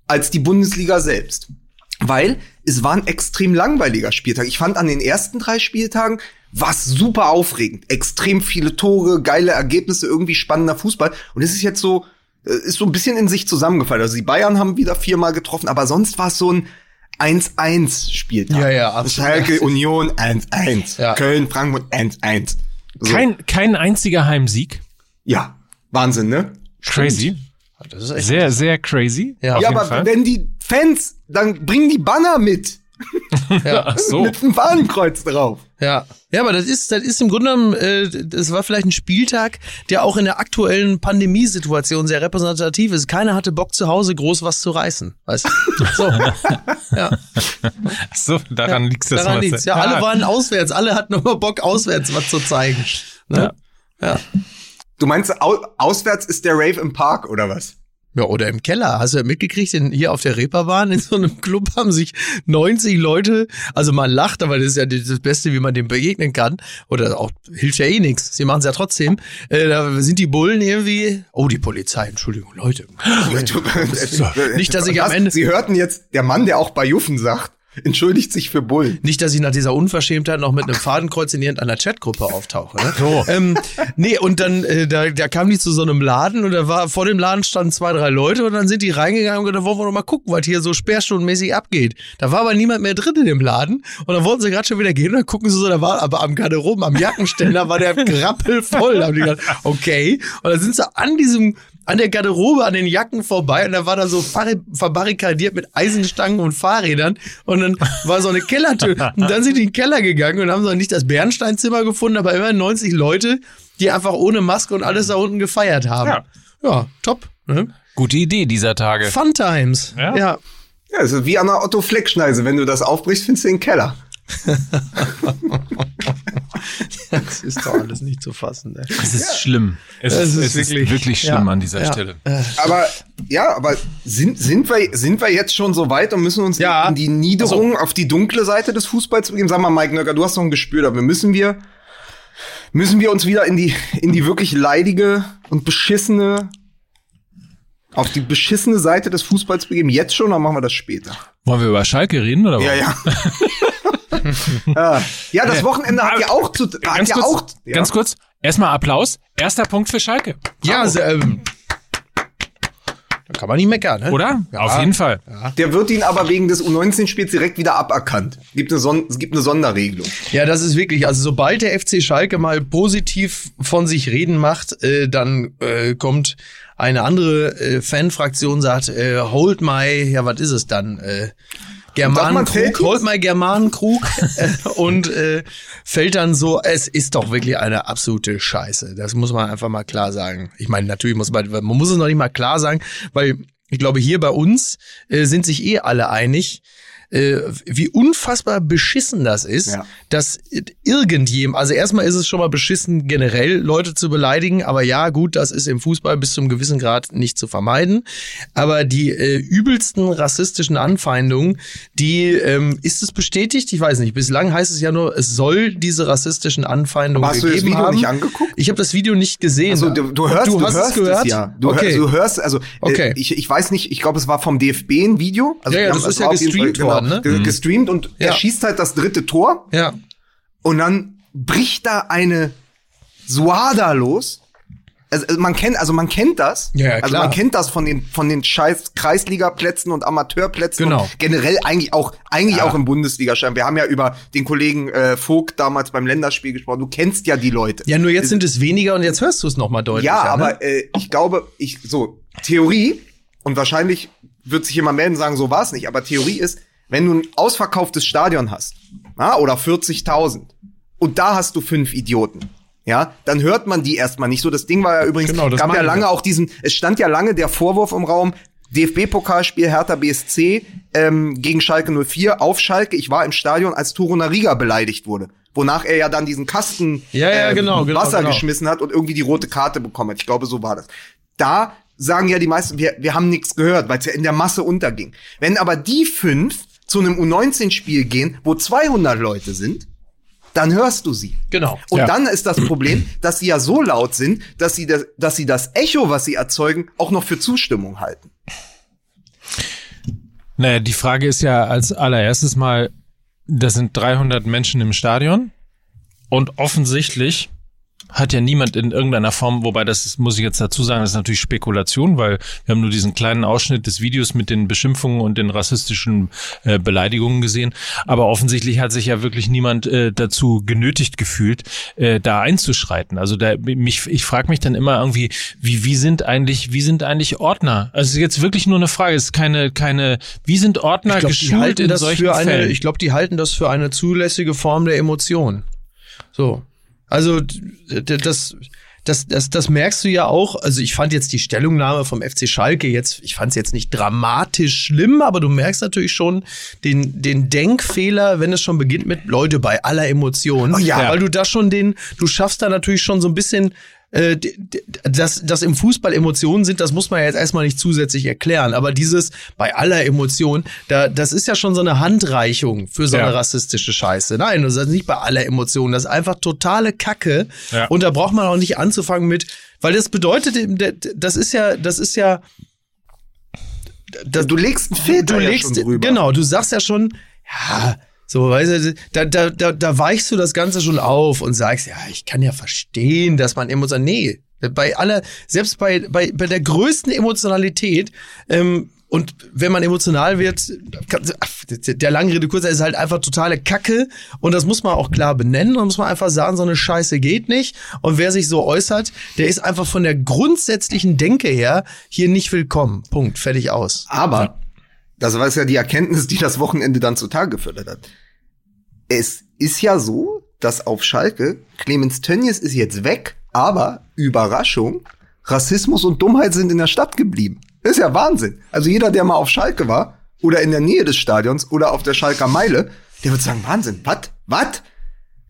als die Bundesliga selbst. Weil es war ein extrem langweiliger Spieltag. Ich fand an den ersten drei Spieltagen was super aufregend. Extrem viele Tore, geile Ergebnisse, irgendwie spannender Fußball. Und es ist jetzt so, äh, ist so ein bisschen in sich zusammengefallen. Also die Bayern haben wieder viermal getroffen, aber sonst war es so ein 1-1 Spieltag. Ja, ja, absolut. Schalke, Union 1-1. Ja. Köln, Frankfurt 1-1. So. Kein, kein einziger Heimsieg. Ja, Wahnsinn, ne? Crazy. Das ist echt. Sehr, sehr crazy. Ja. Auf ja, jeden aber Fall. wenn die Fans, dann bringen die Banner mit. Ja. Ach so. Mit einem Fahnenkreuz drauf. Ja, ja, aber das ist, das ist im Grunde genommen, äh, das war vielleicht ein Spieltag, der auch in der aktuellen Pandemiesituation sehr repräsentativ ist. Keiner hatte Bock zu Hause groß was zu reißen, weißt du? So, ja, Ach so, daran liegt das. daran liegt's. Ja, alle waren auswärts, alle hatten immer Bock auswärts was zu zeigen. Ne? Ja. Du meinst, au auswärts ist der Rave im Park oder was? Ja, oder im Keller. Hast du ja mitgekriegt, in, hier auf der Reeperbahn in so einem Club haben sich 90 Leute, also man lacht, aber das ist ja das Beste, wie man dem begegnen kann. Oder auch, hilft ja eh nichts. Sie machen es ja trotzdem. Äh, da sind die Bullen irgendwie, oh, die Polizei, Entschuldigung, Leute. Nicht, dass ich am? Ende- Sie hörten jetzt, der Mann, der auch bei Juffen sagt, entschuldigt sich für Bullen. Nicht, dass ich nach dieser Unverschämtheit noch mit einem Fadenkreuz in irgendeiner Chatgruppe auftauche. Ne? So. Ähm, nee, und dann, äh, da, da kamen die zu so einem Laden und da war, vor dem Laden standen zwei, drei Leute und dann sind die reingegangen und gesagt, wollen wir noch mal gucken, was hier so sperrstundenmäßig abgeht. Da war aber niemand mehr drin in dem Laden und dann wollten sie gerade schon wieder gehen und dann gucken sie so, da war aber am Garderoben, am Jackenständer war der grappelvoll. Da haben die gedacht, okay. Und dann sind sie an diesem an der Garderobe, an den Jacken vorbei und da war da so ver- verbarrikadiert mit Eisenstangen und Fahrrädern und dann war so eine Kellertür und dann sind die in den Keller gegangen und haben so nicht das Bernsteinzimmer gefunden, aber immer 90 Leute, die einfach ohne Maske und alles da unten gefeiert haben. Ja. Ja, top. Ne? Gute Idee dieser Tage. Fun Times. Ja. ja. Ja, also wie an der Otto Fleck-Schneise. Wenn du das aufbrichst, findest du den Keller. Das ist doch alles nicht zu fassen. Ne? Es ist schlimm. Es, Es ist, es ist wirklich- wirklich, schlimm ja, an dieser ja. Stelle. Aber ja, aber sind, sind, wir, sind wir jetzt schon so weit und müssen uns Ja. in die Niederung auf die dunkle Seite des Fußballs begeben? Sag mal, Mike Nöcker, du hast noch ein Gespür dafür. Müssen wir, müssen wir uns wieder in die, in die wirklich leidige und beschissene, auf die beschissene Seite des Fußballs begeben? Jetzt schon, oder machen wir das später? Wollen wir über Schalke reden oder Ja, warum? ja. ja. Ja, das Wochenende hat ja auch zu, hat Ganz ja kurz, auch, ja. ganz kurz. Erstmal Applaus. Erster Punkt für Schalke. Ja, also, ähm, da kann man nicht meckern, ne? Oder? Ja. Auf jeden Fall. Der wird ihn aber wegen des U19-Spiels direkt wieder aberkannt. Gibt eine Son es gibt eine Sonderregelung. Ja, das ist wirklich, also sobald der FC Schalke mal positiv von sich reden macht, äh, dann äh, kommt eine andere äh, Fanfraktion, sagt, äh, hold my, ja, was ist es dann? Äh, Germanenkrug, hold my Germanenkrug und äh, fällt dann so, es ist doch wirklich eine absolute Scheiße. Das muss man einfach mal klar sagen. Ich meine, natürlich muss man, man muss es noch nicht mal klar sagen, weil ich glaube, hier bei uns äh, sind sich eh alle einig, äh, wie unfassbar beschissen das ist, Ja. dass irgendjemand, also erstmal ist es schon mal beschissen, generell Leute zu beleidigen, aber ja, gut, das ist im Fußball bis zum gewissen Grad nicht zu vermeiden. Aber die äh, übelsten rassistischen Anfeindungen, die, ähm, ist es bestätigt? Ich weiß nicht. Bislang heißt es ja nur, es soll diese rassistischen Anfeindungen Aber hast du das gegeben Video haben. nicht angeguckt? Ich habe das Video nicht gesehen. Also du, du hörst, du du, hast hörst es gehört? es ja. Du, okay. hörst, du hörst, also Okay. äh, ich, ich weiß nicht, ich glaube, es war vom DFB ein Video. Also Ja, ja, das haben- ist ja gestreamt Fall, worden, ne? ge- Gestreamt und Ja. er schießt halt das dritte Tor ja. und dann bricht da eine Suada los. Also, also man kennt, also man kennt das. Ja, ja, also man kennt das von den von den scheiß Kreisligaplätzen und Amateurplätzen Genau. und generell eigentlich auch eigentlich Ja. auch im Bundesligaschein. Wir haben ja über den Kollegen äh, Vogt damals beim Länderspiel gesprochen. Du kennst ja die Leute. Ja, nur jetzt sind es weniger und jetzt hörst du es nochmal deutlicher. Ja, ne? aber äh, ich glaube, ich so Theorie und wahrscheinlich wird sich jemand melden und sagen, so war es nicht. Aber Theorie ist, wenn du ein ausverkauftes Stadion hast, ja, oder 40.000 und da hast du fünf Idioten. Ja, dann hört man die erstmal nicht so. Das Ding war ja übrigens, Genau, gab ja lange ja. auch diesen, es stand ja lange der Vorwurf im Raum, DFB-Pokalspiel Hertha BSC ähm, gegen Schalke 04 auf Schalke. Ich war im Stadion, als Turo Nariga beleidigt wurde. Wonach er ja dann diesen Kasten Ja, ja, äh, genau, genau, Wasser genau. geschmissen hat und irgendwie die rote Karte bekommen hat. Ich glaube, so war das. Da sagen ja die meisten, wir, wir haben nichts gehört, weil es ja in der Masse unterging. Wenn aber die fünf zu einem U19-Spiel gehen, wo 200 Leute sind, dann hörst du sie. Genau. Und Ja. dann ist das Problem, dass sie ja so laut sind, dass sie das, dass sie das Echo, was sie erzeugen, auch noch für Zustimmung halten. Naja, die Frage ist ja als allererstes mal, das sind 300 Menschen im Stadion und offensichtlich hat ja niemand in irgendeiner Form, wobei das ist, muss ich jetzt dazu sagen, das ist natürlich Spekulation, weil wir haben nur diesen kleinen Ausschnitt des Videos mit den Beschimpfungen und den rassistischen äh, Beleidigungen gesehen. Aber offensichtlich hat sich ja wirklich niemand äh, dazu genötigt gefühlt, äh, da einzuschreiten. Also da mich, ich frage mich dann immer irgendwie, wie wie sind eigentlich wie sind eigentlich Ordner? Also es ist jetzt wirklich nur eine Frage, es ist keine keine, wie sind Ordner die geschult in solchen eine, Fällen? ich glaube, die halten das für eine zulässige Form der Emotion. So. Also das, das, das, das merkst du ja auch. Also ich fand jetzt die Stellungnahme vom FC Schalke jetzt, ich fand es jetzt nicht dramatisch schlimm, aber du merkst natürlich schon den, den Denkfehler, wenn es schon beginnt mit Leute bei aller Emotion. Oh ja. Weil du da schon den, du schaffst da natürlich schon so ein bisschen äh, dass, dass im Fußball Emotionen sind, das muss man ja jetzt erstmal nicht zusätzlich erklären. Aber dieses bei aller Emotion, da, das ist ja schon so eine Handreichung für so eine Ja. rassistische Scheiße. Nein, das ist nicht bei aller Emotionen. Das ist einfach totale Kacke. Ja. Und da braucht man auch nicht anzufangen mit, weil das bedeutet, das ist ja, das ist ja, das, du legst einen Filter du ja legst, schon drüber. genau, du sagst ja schon, ja, so, weißt du, da, da, da, da weichst du das Ganze schon auf und sagst, ja, ich kann ja verstehen, dass man emotional, nee, bei aller, selbst bei, bei, bei der größten Emotionalität, ähm, und wenn man emotional wird, kann, der lange Rede kurzer ist halt einfach totale Kacke und das muss man auch klar benennen und muss man einfach sagen, so eine Scheiße geht nicht und wer sich so äußert, der ist einfach von der grundsätzlichen Denke her hier nicht willkommen. Punkt, fertig aus. Aber, das war ja die Erkenntnis, die das Wochenende dann zutage gefördert hat. Es ist ja so, dass auf Schalke, Clemens Tönnies ist jetzt weg, aber Überraschung, Rassismus und Dummheit sind in der Stadt geblieben. Das ist ja Wahnsinn. Also jeder, der mal auf Schalke war oder in der Nähe des Stadions oder auf der Schalker Meile, der wird sagen, Wahnsinn, was? Was?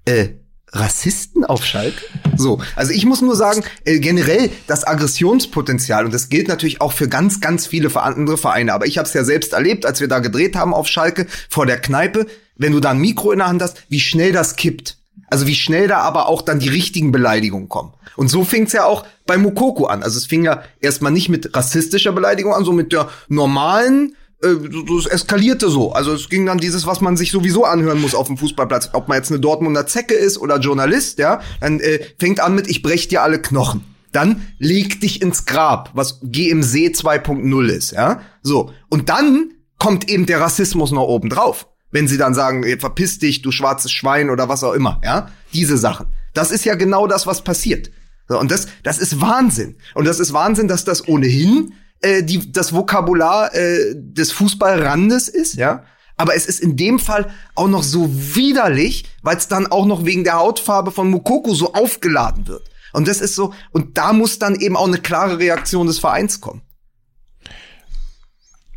Äh, Rassisten auf Schalke? So, also ich muss nur sagen, äh, generell das Aggressionspotenzial, und das gilt natürlich auch für ganz, ganz viele andere Vereine, aber ich habe es ja selbst erlebt, als wir da gedreht haben auf Schalke vor der Kneipe, wenn du da ein Mikro in der Hand hast, wie schnell das kippt. Also wie schnell da aber auch dann die richtigen Beleidigungen kommen. Und so fing's ja auch bei Mukoko an. Also es fing ja erstmal nicht mit rassistischer Beleidigung an, so mit der normalen, es eskalierte so. Also es ging dann dieses, was man sich sowieso anhören muss auf dem Fußballplatz. Ob man jetzt eine Dortmunder Zecke ist oder Journalist, ja, dann äh, fängt an mit, ich brech dir alle Knochen. Dann leg dich ins Grab, was GMC 2.0 ist, ja. So. Und dann kommt eben der Rassismus noch oben drauf. Wenn sie dann sagen, verpiss dich, du schwarzes Schwein oder was auch immer, ja. Diese Sachen. Das ist ja genau das, was passiert. So, und das, das ist Wahnsinn. Und das ist Wahnsinn, dass das ohnehin äh, die, das Vokabular äh, des Fußballrandes ist, ja. Aber es ist in dem Fall auch noch so widerlich, weil es dann auch noch wegen der Hautfarbe von Mukoko so aufgeladen wird. Und das ist so, und da muss dann eben auch eine klare Reaktion des Vereins kommen.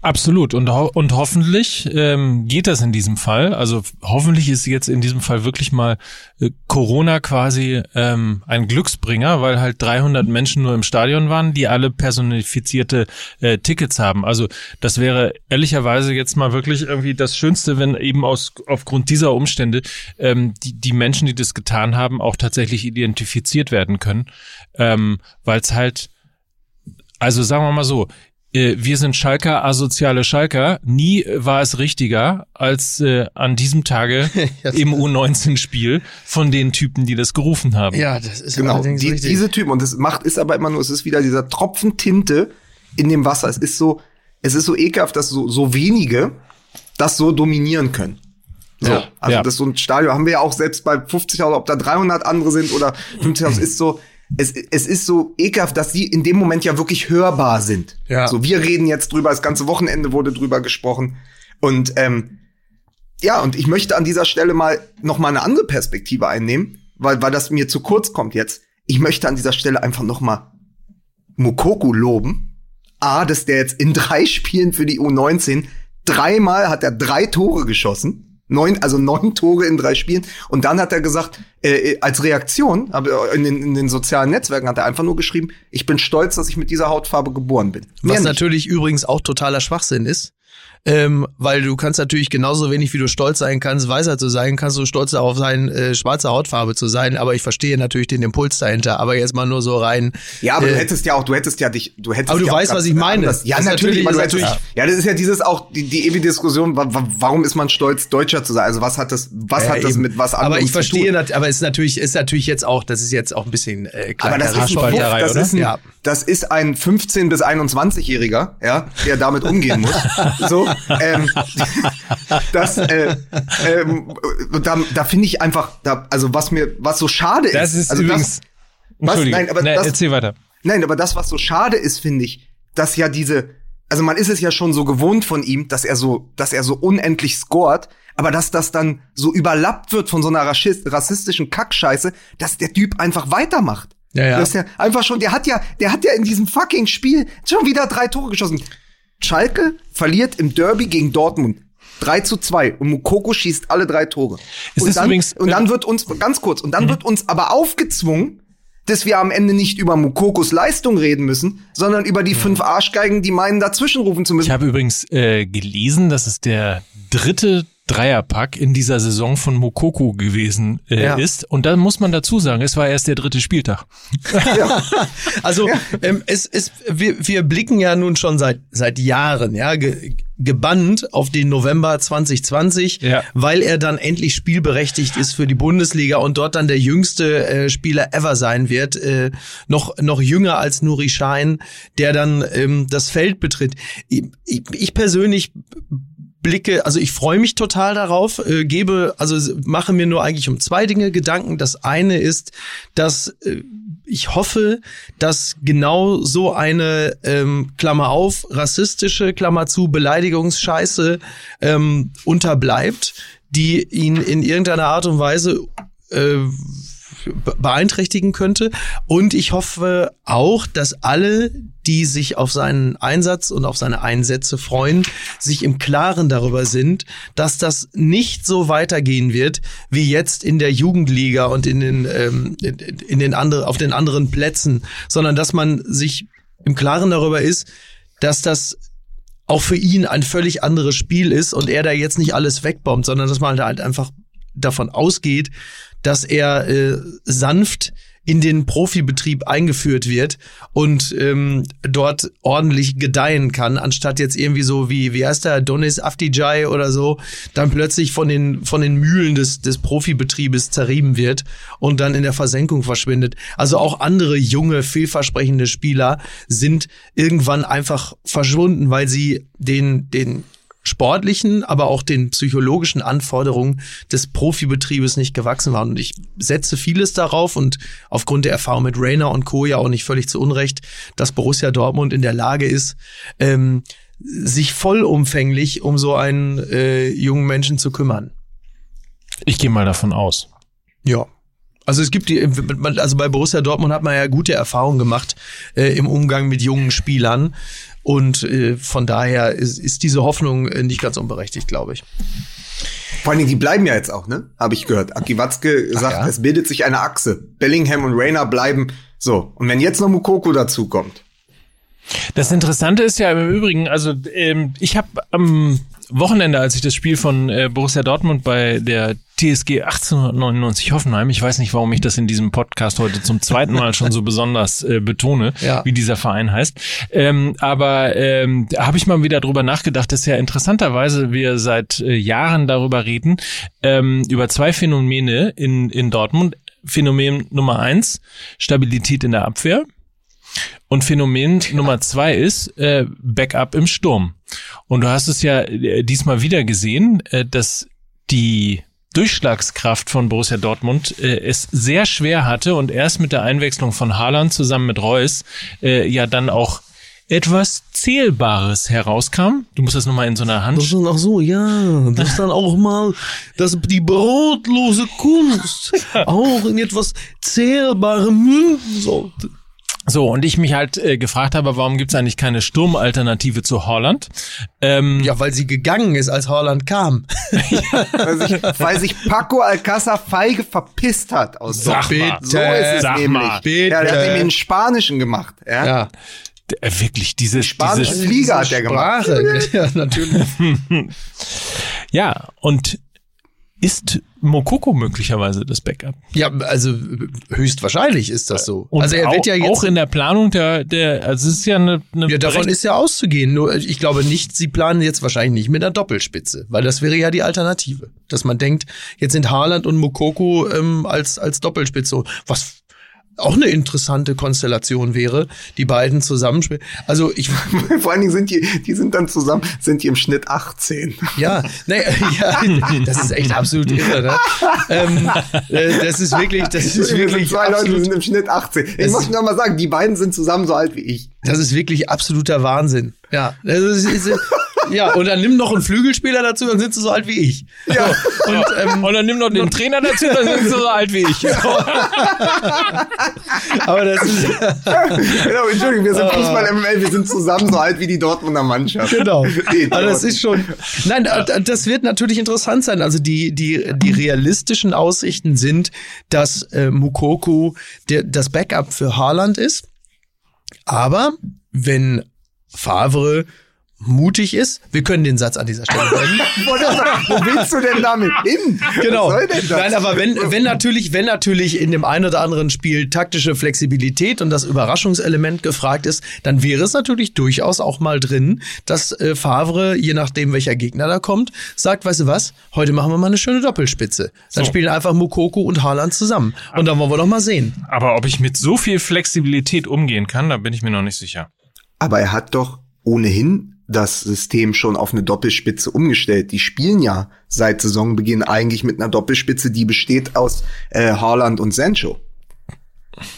Absolut. Und, ho und hoffentlich ähm, geht das in diesem Fall. Also hoffentlich ist jetzt in diesem Fall wirklich mal äh, Corona quasi ähm, ein Glücksbringer, weil halt 300 Menschen nur im Stadion waren, die alle personifizierte äh, Tickets haben. Also das wäre ehrlicherweise jetzt mal wirklich irgendwie das Schönste, wenn eben aus aufgrund dieser Umstände ähm, die, die Menschen, die das getan haben, auch tatsächlich identifiziert werden können, ähm, weil es halt also sagen wir mal so, äh, wir sind Schalker, asoziale Schalker. Nie war es richtiger als äh, an diesem Tage im U19-Spiel von den Typen, die das gerufen haben. Ja, das ist Genau, allerdings die, richtig. diese Typen. Und das macht, ist aber immer nur, es ist wieder dieser Tropfen Tinte in dem Wasser. Es ist so, es ist so ekelhaft, dass so, so wenige das so dominieren können. So, Ja, also ja. das so ein Stadion haben wir ja auch selbst bei 50.000, ob da 300 andere sind oder 50.000, ist so, es, es ist so ekelhaft, dass die in dem Moment ja wirklich hörbar sind. Ja. So, wir reden jetzt drüber, das ganze Wochenende wurde drüber gesprochen. Und ähm, ja, und ich möchte an dieser Stelle mal noch mal eine andere Perspektive einnehmen, weil, weil das mir zu kurz kommt jetzt. Ich möchte an dieser Stelle einfach noch mal Mukoku loben. A, dass der jetzt in drei Spielen für die U19 dreimal hat er drei Tore geschossen. Neun, also neun Tore in drei Spielen. Und dann hat er gesagt, äh, als Reaktion, aber in den, in den sozialen Netzwerken hat er einfach nur geschrieben, ich bin stolz, dass ich mit dieser Hautfarbe geboren bin. Mehr Was nicht. natürlich übrigens auch totaler Schwachsinn ist. Ähm, weil du kannst natürlich genauso wenig, wie du stolz sein kannst, weißer zu sein, kannst du stolz darauf sein, äh, schwarze Hautfarbe zu sein. Aber ich verstehe natürlich den Impuls dahinter. Aber jetzt mal nur so rein. Ja, aber äh, du hättest ja auch, du hättest ja dich, du hättest Aber du ja weißt, was ich meine. anders- Ja, Das ist natürlich, aber du natürlich- hättest, ja, das ist ja dieses auch die, die ewige Diskussion, wa- wa- warum ist man stolz, Deutscher zu sein? Also was hat das, was Ja, hat das eben. mit was Aber anderem ich verstehe, nat- aber es ist natürlich, ist natürlich jetzt auch, das ist jetzt auch ein bisschen äh, Aber das ist, ein Wuff, das, ist ein, Ja. das ist ein 15 bis 21-Jähriger, ja, der damit umgehen muss. so, ähm, das, äh, ähm, da, da finde ich einfach, da, also was mir, was so schade Das ist, ist also übrigens. was? Entschuldigung. Nein, aber nee, das- erzähl weiter. Nein, aber das, was so schade ist, finde ich, dass ja diese, also man ist es ja schon so gewohnt von ihm, dass er so, dass er so unendlich scored, aber dass das dann so überlappt wird von so einer rassist- rassistischen Kackscheiße, dass der Typ einfach weitermacht. Ja, ja. Das ist ja einfach schon, der hat ja, der hat ja in diesem fucking Spiel schon wieder drei Tore geschossen. Schalke verliert im Derby gegen Dortmund. 3 zu 2 und Mukoko schießt alle drei Tore. Es und, ist dann, übrigens- und dann wird uns, ganz kurz, und dann Mhm. wird uns aber aufgezwungen, dass wir am Ende nicht über Mukokos Leistung reden müssen, sondern über die fünf Arschgeigen, die meinen, dazwischen rufen zu Ich müssen. habe übrigens äh, gelesen, dass es der dritte Dreierpack in dieser Saison von Mokoko gewesen äh, Ja. ist. Und da muss man dazu sagen, es war erst der dritte Spieltag. Also ähm, es, es, wir, wir blicken ja nun schon seit seit Jahren, ja, ge, gebannt auf den November 2020, Ja. weil er dann endlich spielberechtigt ist für die Bundesliga und dort dann der jüngste äh, Spieler ever sein wird, äh, noch noch jünger als Nuri Schein, der dann ähm, das Feld betritt. Ich, ich, ich persönlich blicke, also ich freue mich total darauf, äh, gebe, also mache mir nur eigentlich um zwei Dinge Gedanken. Das eine ist, dass äh, ich hoffe, dass genau so eine ähm, Klammer auf, rassistische Klammer zu, Beleidigungsscheiße ähm, unterbleibt, die ihn in irgendeiner Art und Weise äh, beeinträchtigen könnte. Und ich hoffe auch, dass alle, die sich auf seinen Einsatz und auf seine Einsätze freuen, sich im Klaren darüber sind, dass das nicht so weitergehen wird wie jetzt in der Jugendliga und in den, ähm, in, den anderen, auf den anderen Plätzen, sondern dass man sich im Klaren darüber ist, dass das auch für ihn ein völlig anderes Spiel ist und er da jetzt nicht alles wegbombt, sondern dass man halt einfach davon ausgeht, dass er äh, sanft in den Profibetrieb eingeführt wird und ähm, dort ordentlich gedeihen kann, anstatt jetzt irgendwie so wie, wie heißt der, Donis Afdijay oder so, dann plötzlich von den, von den Mühlen des, des Profibetriebes zerrieben wird und dann in der Versenkung verschwindet. Also auch andere junge, vielversprechende Spieler sind irgendwann einfach verschwunden, weil sie den, den sportlichen, aber auch den psychologischen Anforderungen des Profibetriebes nicht gewachsen waren. Und ich setze vieles darauf und aufgrund der Erfahrung mit Rainer und Co. ja auch nicht völlig zu Unrecht, dass Borussia Dortmund in der Lage ist, ähm, sich vollumfänglich um so einen äh, jungen Menschen zu kümmern. Ich gehe mal davon aus. Ja. Also es gibt die, also bei Borussia Dortmund hat man ja gute Erfahrungen gemacht äh, im Umgang mit jungen Spielern. Und äh, von daher ist, ist diese Hoffnung äh, nicht ganz unberechtigt, glaube ich. Vor allen Dingen, die bleiben ja jetzt auch, ne? Habe ich gehört. Aki Watzke sagt, ja? es bildet sich eine Achse. Bellingham und Rayner bleiben so. Und wenn jetzt noch Mukoko dazukommt, Das Interessante ist ja im Übrigen, also ähm, ich habe am Wochenende, als ich das Spiel von äh, Borussia Dortmund bei der TSG 1899 Hoffenheim, ich weiß nicht, warum ich das in diesem Podcast heute zum zweiten Mal schon so besonders äh, betone, Ja. wie dieser Verein heißt, ähm, aber ähm, da habe ich mal wieder drüber nachgedacht, dass ja interessanterweise wir seit äh, Jahren darüber reden, ähm, über zwei Phänomene in, in Dortmund. Phänomen Nummer eins, Stabilität in der Abwehr. Und Phänomen Nummer zwei ist äh, Backup im Sturm. Und du hast es ja äh, diesmal wieder gesehen, äh, dass die Durchschlagskraft von Borussia Dortmund äh, es sehr schwer hatte und erst mit der Einwechslung von Haaland zusammen mit Reus äh, ja dann auch etwas Zählbares herauskam. Du musst das nochmal in so einer Hand Das ist dann auch so, ja, das ist dann auch mal das, die brotlose Kunst, auch in etwas zählbarem münden sollte. So, und ich mich halt äh, gefragt habe, warum gibt's eigentlich keine Sturmalternative zu Holland? Ähm, Ja, weil sie gegangen ist, als Holland kam. weil sich, weil sich Paco Alcázar feige verpisst hat aus Sag Dortmund. mal, So ist es sag nämlich. mal, bitte. Ja, der hat nämlich einen Spanischen gemacht. Ja. Ja, äh, wirklich, dieses, Spanische dieses Flieger hat er gemacht. Sprache. Ja, natürlich. Ja, und ist Mokoko möglicherweise das Backup? Ja, also höchstwahrscheinlich ist das so. Und also er wird auch, ja jetzt auch in der Planung der, der also es ist ja eine, eine Ja, davon ist ja auszugehen. Nur ich glaube nicht, sie planen jetzt wahrscheinlich nicht mit einer Doppelspitze, weil das wäre ja die Alternative. Dass man denkt, jetzt sind Haaland und Mokoko ähm, als, als Doppelspitze, was auch eine interessante Konstellation wäre, die beiden zusammenspielen. Also ich, Vor allen Dingen sind die, die sind dann zusammen, sind die im Schnitt 18. ja, nee, ja, das ist echt absolut irre. Ne? Ähm, äh, das ist wirklich, das ist wirklich zwei Leute, die absolut sind im Schnitt 18. Ich muss noch mal sagen, die beiden sind zusammen so alt wie ich. Das ist wirklich absoluter Wahnsinn. Ja, das ist, ist, Ja, und dann nimm noch einen Flügelspieler dazu, dann sind sie so alt wie ich. Ja. Und, ähm, Und dann nimm noch den Trainer dazu, dann sind sie so alt wie ich. aber das ist, genau, Entschuldigung, wir sind Fußball-MML, wir sind zusammen so alt wie die Dortmunder Mannschaft. Genau. Nee, Aber das ist schon. Nein, das wird natürlich interessant sein. Also die die die realistischen Aussichten sind, dass äh, Mukoku der, das Backup für Haaland ist. Aber wenn Favre mutig ist, wir können den Satz an dieser Stelle beenden. Wo willst du denn damit hin? Genau. Was soll denn das? Nein, aber wenn, wenn natürlich, wenn natürlich in dem einen oder anderen Spiel taktische Flexibilität und das Überraschungselement gefragt ist, dann wäre es natürlich durchaus auch mal drin, dass äh, Favre, je nachdem welcher Gegner da kommt, sagt, weißt du was, heute machen wir mal eine schöne Doppelspitze. Dann So. spielen einfach Mukoko und Haaland zusammen. Und dann wollen wir doch mal sehen. Aber ob ich mit so viel Flexibilität umgehen kann, da bin ich mir noch nicht sicher. Aber er hat doch ohnehin das System schon auf eine Doppelspitze umgestellt. Die spielen ja seit Saisonbeginn eigentlich mit einer Doppelspitze, die besteht aus äh, Haaland und Sancho.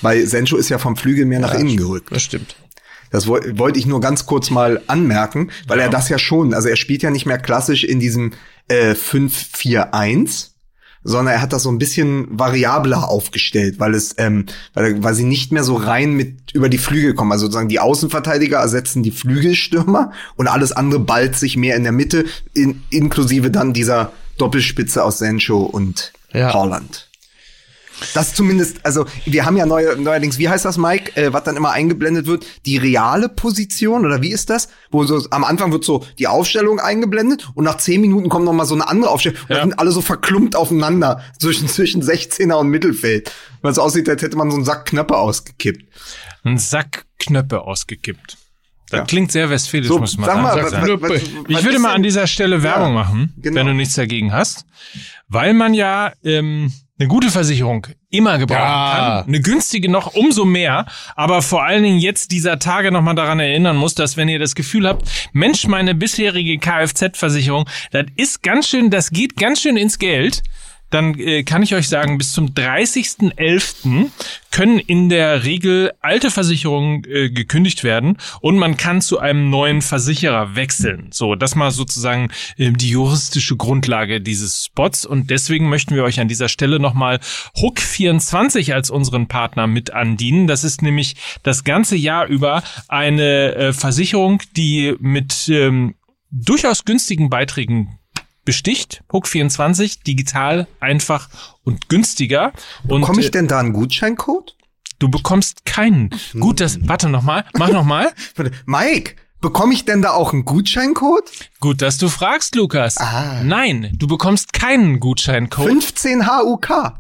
Weil Sancho ist ja vom Flügel mehr nach innen gerückt. Das stimmt. Das woll- wollte ich nur ganz kurz mal anmerken, weil er das ja schon, also er spielt ja nicht mehr klassisch in diesem äh, 5-4-1, sondern er hat das so ein bisschen variabler aufgestellt, weil es, ähm, weil, weil sie nicht mehr so rein mit über die Flügel kommen. Also sozusagen die Außenverteidiger ersetzen die Flügelstürmer und alles andere ballt sich mehr in der Mitte, in, inklusive dann dieser Doppelspitze aus Sancho und Ja. Haaland. Das zumindest, also wir haben ja neue, neuerdings, wie heißt das, Mike, äh, was dann immer eingeblendet wird, die reale Position oder wie ist das? Wo so am Anfang wird so die Aufstellung eingeblendet und nach zehn Minuten kommt noch mal so eine andere Aufstellung und Ja. dann sind alle so verklumpt aufeinander zwischen zwischen 16er und Mittelfeld, weil es aussieht, als hätte man so einen Sack Knöpfe ausgekippt. Ein Sack Knöpfe ausgekippt. Das Ja. klingt sehr westfälisch, So, muss man sag mal, was, sagen. was, was, Ich würde mal an dieser Stelle Werbung machen, genau. wenn du nichts dagegen hast, weil man ja ähm, eine gute Versicherung immer gebrauchen Ja. kann, eine günstige noch umso mehr, aber vor allen Dingen jetzt dieser Tage noch mal daran erinnern muss, dass wenn ihr das Gefühl habt, Mensch, meine bisherige Kfz-Versicherung, das ist ganz schön, das geht ganz schön ins Geld, dann äh, kann ich euch sagen, bis zum 30.11. können in der Regel alte Versicherungen äh, gekündigt werden und man kann zu einem neuen Versicherer wechseln. So, das mal sozusagen äh, die juristische Grundlage dieses Spots und deswegen möchten wir euch an dieser Stelle nochmal Hook24 als unseren Partner mit andienen. Das ist nämlich das ganze Jahr über eine äh, Versicherung, die mit ähm, durchaus günstigen Beiträgen besticht. Hook24, digital, einfach und günstiger. Und Bekomme äh, ich denn da einen Gutscheincode? du bekommst keinen. Gut, das, warte nochmal, mach nochmal. Mike, bekomme ich denn da auch einen Gutscheincode? Gut, dass du fragst, Lukas. Ah. Nein, du bekommst keinen Gutscheincode. 15 HUK.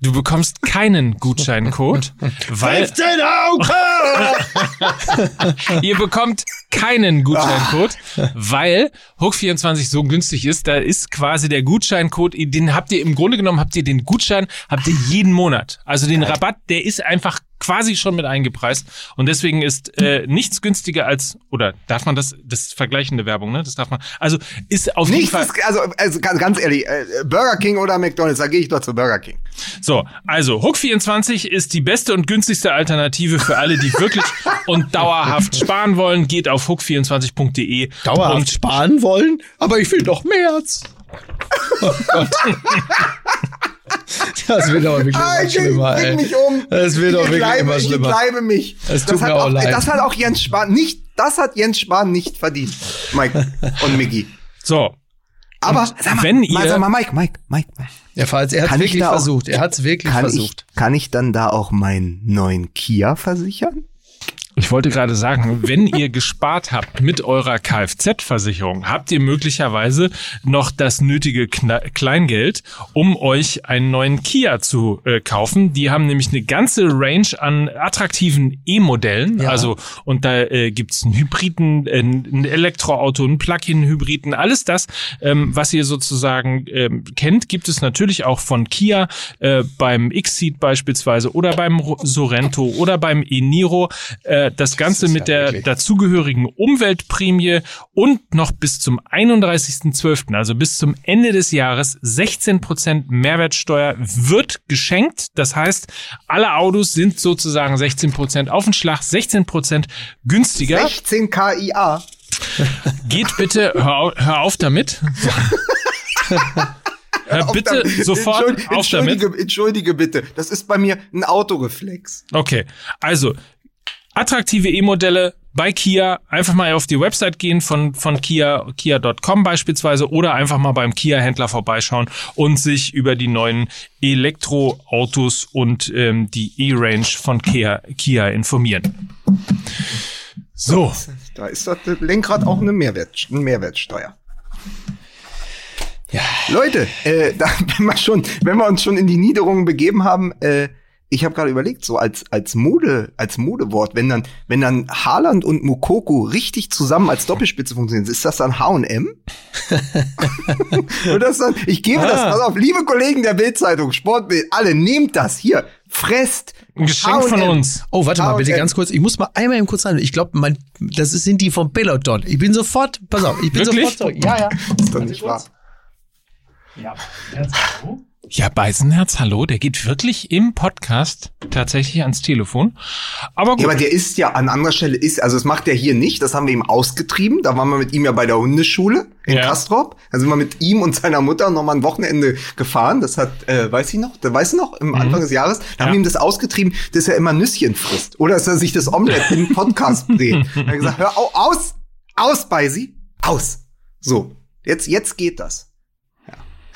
Du bekommst keinen Gutscheincode, weil ihr bekommt keinen Gutscheincode, weil Hook24 so günstig ist. Da ist quasi der Gutscheincode, den habt ihr im Grunde genommen, habt ihr den Gutschein, habt ihr jeden Monat. Also den Rabatt, der ist einfach quasi schon mit eingepreist und deswegen ist äh, nichts günstiger als oder darf man das das ist vergleichende Werbung ne das darf man also ist auf jeden Nichts Fall ist, also, also ganz, ganz ehrlich, äh, Burger King oder McDonalds, da gehe ich doch zu Burger King. So, also Hook24 ist die beste und günstigste Alternative für alle, die wirklich und dauerhaft sparen wollen. Geht auf hook24.de. Dauerhaft Und sparen wollen, aber ich will doch März. Oh Gott. Das wird aber wirklich Ah, immer ich schlimmer, bring ey. mich um. Das wird doch ich wirklich bleibe, immer schlimmer. Ich bleibe mich. Es tut das, hat mir auch auch, leid. das hat auch Jens Spahn nicht, das hat Jens Spahn nicht verdient. Mike und Mickey. so, Aber Und sag mal, wenn mal, ihr- sag mal, Mike, Mike, Mike, Mike. Ja, falls er hat ich wirklich da auch- versucht. Er hat es wirklich Kann ich, versucht. kann ich dann da auch meinen neuen Kia versichern? Ich wollte gerade sagen, wenn ihr gespart habt mit eurer Kfz-Versicherung, habt ihr möglicherweise noch das nötige Kna Kleingeld, um euch einen neuen Kia zu äh, kaufen. Die haben nämlich eine ganze Range an attraktiven E-Modellen. Ja. Also, und da äh, gibt's einen Hybriden, äh, ein Elektroauto, einen Plug-in-Hybriden, alles das, ähm, was ihr sozusagen ähm, kennt, gibt es natürlich auch von Kia äh, beim X-Seed beispielsweise oder beim Sorento oder beim e-Niro. Äh, das Ganze ist mit ja der wirklich- dazugehörigen Umweltprämie und noch bis zum 31.12., also bis zum Ende des Jahres, 16% Mehrwertsteuer wird geschenkt. Das heißt, alle Autos sind sozusagen 16% auf den Schlag, 16% günstiger. 16 KIA. Geht bitte, hör, hör auf damit. hör Auf bitte damit. sofort Entschuldige, auf damit. entschuldige, entschuldige bitte. Das ist bei mir ein Autoreflex. Okay, also attraktive E-Modelle bei Kia. Einfach mal auf die Website gehen von, von Kia, kia.com beispielsweise oder einfach mal beim Kia-Händler vorbeischauen und sich über die neuen Elektroautos und ähm, die E-Range von Kia, Kia informieren. So, Da ist das Lenkrad auch eine, Mehrwert, eine Mehrwertsteuer. Ja. Leute, äh, da, wenn wir schon, wenn wir uns schon in die Niederungen begeben haben, äh, ich habe gerade überlegt, so als als Mode, als Modewort, wenn dann wenn dann Haaland und Mukoko richtig zusammen als Doppelspitze funktionieren, ist das dann H&M? Oder ist dann, ich gebe das, Ah. pass auf, liebe Kollegen der Bildzeitung, Sportbild, alle nehmt das hier, fresst ein Geschenk von uns. Oh, warte mal, bitte ganz kurz. Ich muss mal einmal eben kurz rein. Ich glaube, mein, das sind die vom Peloton. Ich bin sofort, pass auf, ich bin Wirklich? sofort zurück. Ja, ja. Ist doch nicht wahr. Ja, Beisenherz, hallo, der geht wirklich im Podcast tatsächlich ans Telefon. Aber gut. Ja, aber der ist ja an anderer Stelle ist, also das macht er hier nicht, das haben wir ihm ausgetrieben. Da waren wir mit ihm ja bei der Hundeschule in Ja. Kastrop. Da sind wir mit ihm und seiner Mutter noch mal ein Wochenende gefahren. Das hat, äh, weiß ich noch, da weiß ich noch, im Anfang des Jahres, da haben Mhm. Ja. wir ihm das ausgetrieben, dass er immer Nüsschen frisst. Oder dass er sich das Omelett im Podcast dreht. Er hat gesagt, hör au, aus, aus, Beisi, aus. So, jetzt, jetzt geht das.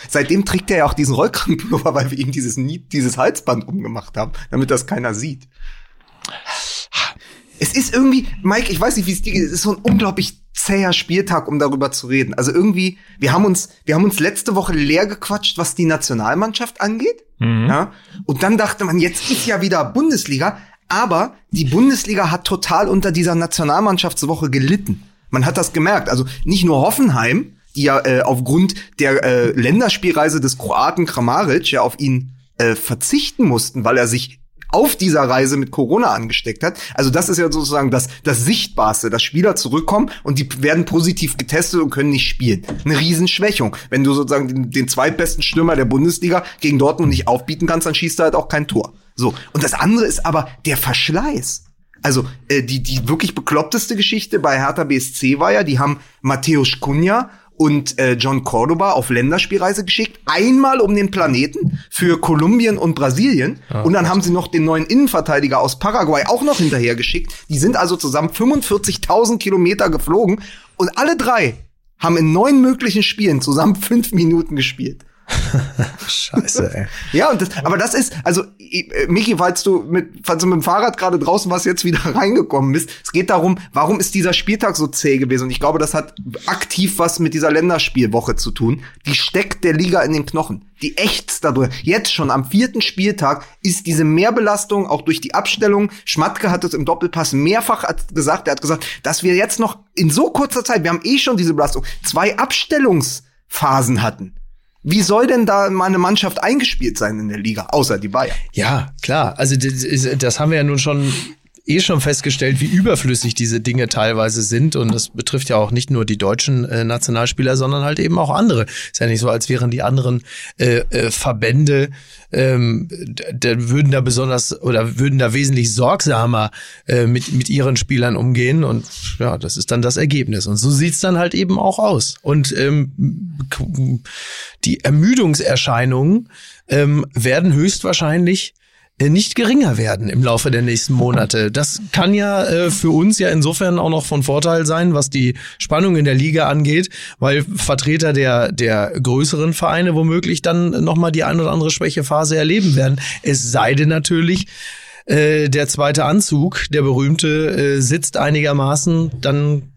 Seitdem trägt er ja auch diesen Rollkragenpullover, weil wir ihm dieses, dieses Halsband umgemacht haben, damit das keiner sieht. Es ist irgendwie, Mike, ich weiß nicht, wie es dir geht, es ist so ein unglaublich zäher Spieltag, um darüber zu reden. Also irgendwie, wir haben uns, wir haben uns letzte Woche leer gequatscht, was die Nationalmannschaft angeht. Mhm. Ja? Und dann dachte man, jetzt ist ja wieder Bundesliga, aber die Bundesliga hat total unter dieser Nationalmannschaftswoche gelitten. Man hat das gemerkt. Also nicht nur Hoffenheim, die ja äh, aufgrund der äh, Länderspielreise des Kroaten Kramaric ja auf ihn äh, verzichten mussten, weil er sich auf dieser Reise mit Corona angesteckt hat. Also das ist ja sozusagen das, das Sichtbarste, dass Spieler zurückkommen und die werden positiv getestet und können nicht spielen. Eine Riesenschwächung. Wenn du sozusagen den, den zweitbesten Stürmer der Bundesliga gegen Dortmund nicht aufbieten kannst, dann schießt er halt auch kein Tor. So. Und das andere ist aber der Verschleiß. Also äh, die, die wirklich bekloppteste Geschichte bei Hertha BSC war ja, die haben Matthäus Cunha und äh, John Cordoba auf Länderspielreise geschickt, einmal um den Planeten für Kolumbien und Brasilien. und dann haben sie noch den neuen Innenverteidiger aus Paraguay auch noch hinterher geschickt. Die sind also zusammen 45.000 Kilometer geflogen und alle drei haben in neun möglichen Spielen zusammen fünf Minuten gespielt. Scheiße, ey. Ja, und das, aber das ist, also, äh, Michi, falls du mit, falls du mit dem Fahrrad gerade draußen warst, jetzt wieder reingekommen bist, es geht darum, warum ist dieser Spieltag so zäh gewesen? Und ich glaube, das hat aktiv was mit dieser Länderspielwoche zu tun. Die steckt der Liga in den Knochen. Die ächzt dadurch. Jetzt schon am vierten Spieltag ist diese Mehrbelastung auch durch die Abstellung. Schmatke hat es im Doppelpass mehrfach gesagt. Er hat gesagt, dass wir jetzt noch in so kurzer Zeit, wir haben eh schon diese Belastung, zwei Abstellungsphasen hatten. Wie soll denn da mal eine Mannschaft eingespielt sein in der Liga, außer die Bayern? Ja, klar. Also das, das haben wir ja nun schon eh schon festgestellt, wie überflüssig diese Dinge teilweise sind. Und das betrifft ja auch nicht nur die deutschen äh, Nationalspieler, sondern halt eben auch andere. Ist ja nicht so, als wären die anderen äh, äh, Verbände, ähm, d- d- würden da besonders oder würden da wesentlich sorgsamer äh, mit, mit ihren Spielern umgehen. Und ja, das ist dann das Ergebnis. Und so sieht's dann halt eben auch aus. Und ähm, die Ermüdungserscheinungen ähm, werden höchstwahrscheinlich nicht geringer werden im Laufe der nächsten Monate. Das kann ja äh, für uns ja insofern auch noch von Vorteil sein, was die Spannung in der Liga angeht, weil Vertreter der, der größeren Vereine womöglich dann nochmal die ein oder andere Schwächephase erleben werden. Es sei denn natürlich, äh, der zweite Anzug, der berühmte, äh, sitzt einigermaßen, dann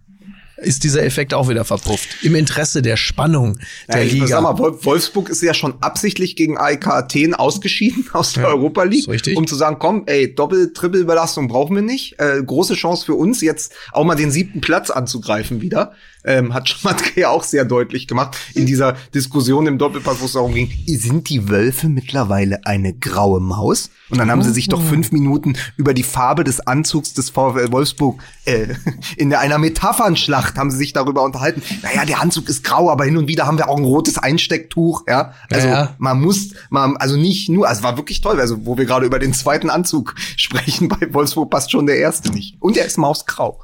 ist dieser Effekt auch wieder verpufft. Im Interesse der Spannung der Ja, ich Liga. Sag mal, Wolf- Wolfsburg ist ja schon absichtlich gegen AEK Athen ausgeschieden aus der Ja, Europa League, richtig. um zu sagen, komm, ey, Doppel-, Triple-Belastung brauchen wir nicht. Äh, große Chance für uns, jetzt auch mal den siebten Platz anzugreifen wieder. Ähm, hat Schmatke ja auch sehr deutlich gemacht in dieser Diskussion im Doppelpass, wo es darum ging, sind die Wölfe mittlerweile eine graue Maus? Und dann haben sie sich doch fünf Minuten über die Farbe des Anzugs des VfL Wolfsburg äh, in der, einer Metaphernschlacht haben sie sich darüber unterhalten. Naja, der Anzug ist grau, aber hin und wieder haben wir auch ein rotes Einstecktuch. Ja, also Ja, man muss, man, also nicht nur, also es war wirklich toll, also wo wir gerade über den zweiten Anzug sprechen bei Wolfsburg passt schon der erste nicht. Und er ist mausgrau.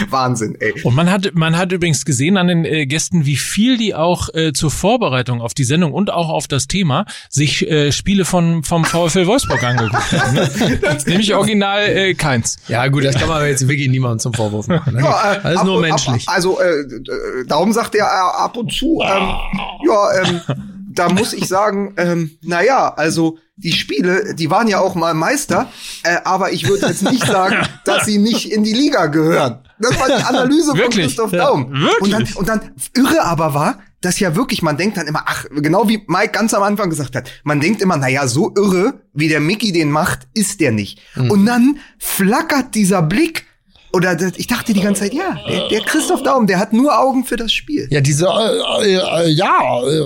Wahnsinn, ey. Und man hat, man hat übrigens gesehen an den äh, Gästen, wie viel die auch äh, zur Vorbereitung auf die Sendung und auch auf das Thema sich äh, Spiele von, vom VfL Wolfsburg angeguckt haben. Ne? Nämlich original äh, keins. Ja, gut, das kann man jetzt wirklich niemandem zum Vorwurf machen. Ne? Ja, äh, das ist ab nur und- menschlich. Ab, also, äh, äh, darum sagt er äh, ab und zu, ähm, ja, ähm, da muss ich sagen, ähm, naja, also die Spiele, die waren ja auch mal Meister, äh, aber ich würde jetzt nicht sagen, dass sie nicht in die Liga gehören. Das war die Analyse von? Christoph Ja, Daum. wirklich? Und dann, und dann irre aber war, dass ja wirklich, man denkt dann immer, ach, genau wie Mike ganz am Anfang gesagt hat, man denkt immer, naja, so irre, wie der Mickey den macht, ist der nicht. Und dann flackert dieser Blick, oder das, ich dachte die ganze Zeit, ja, der, der Christoph Daum, der hat nur Augen für das Spiel. Ja, diese, äh, äh, äh, ja, äh,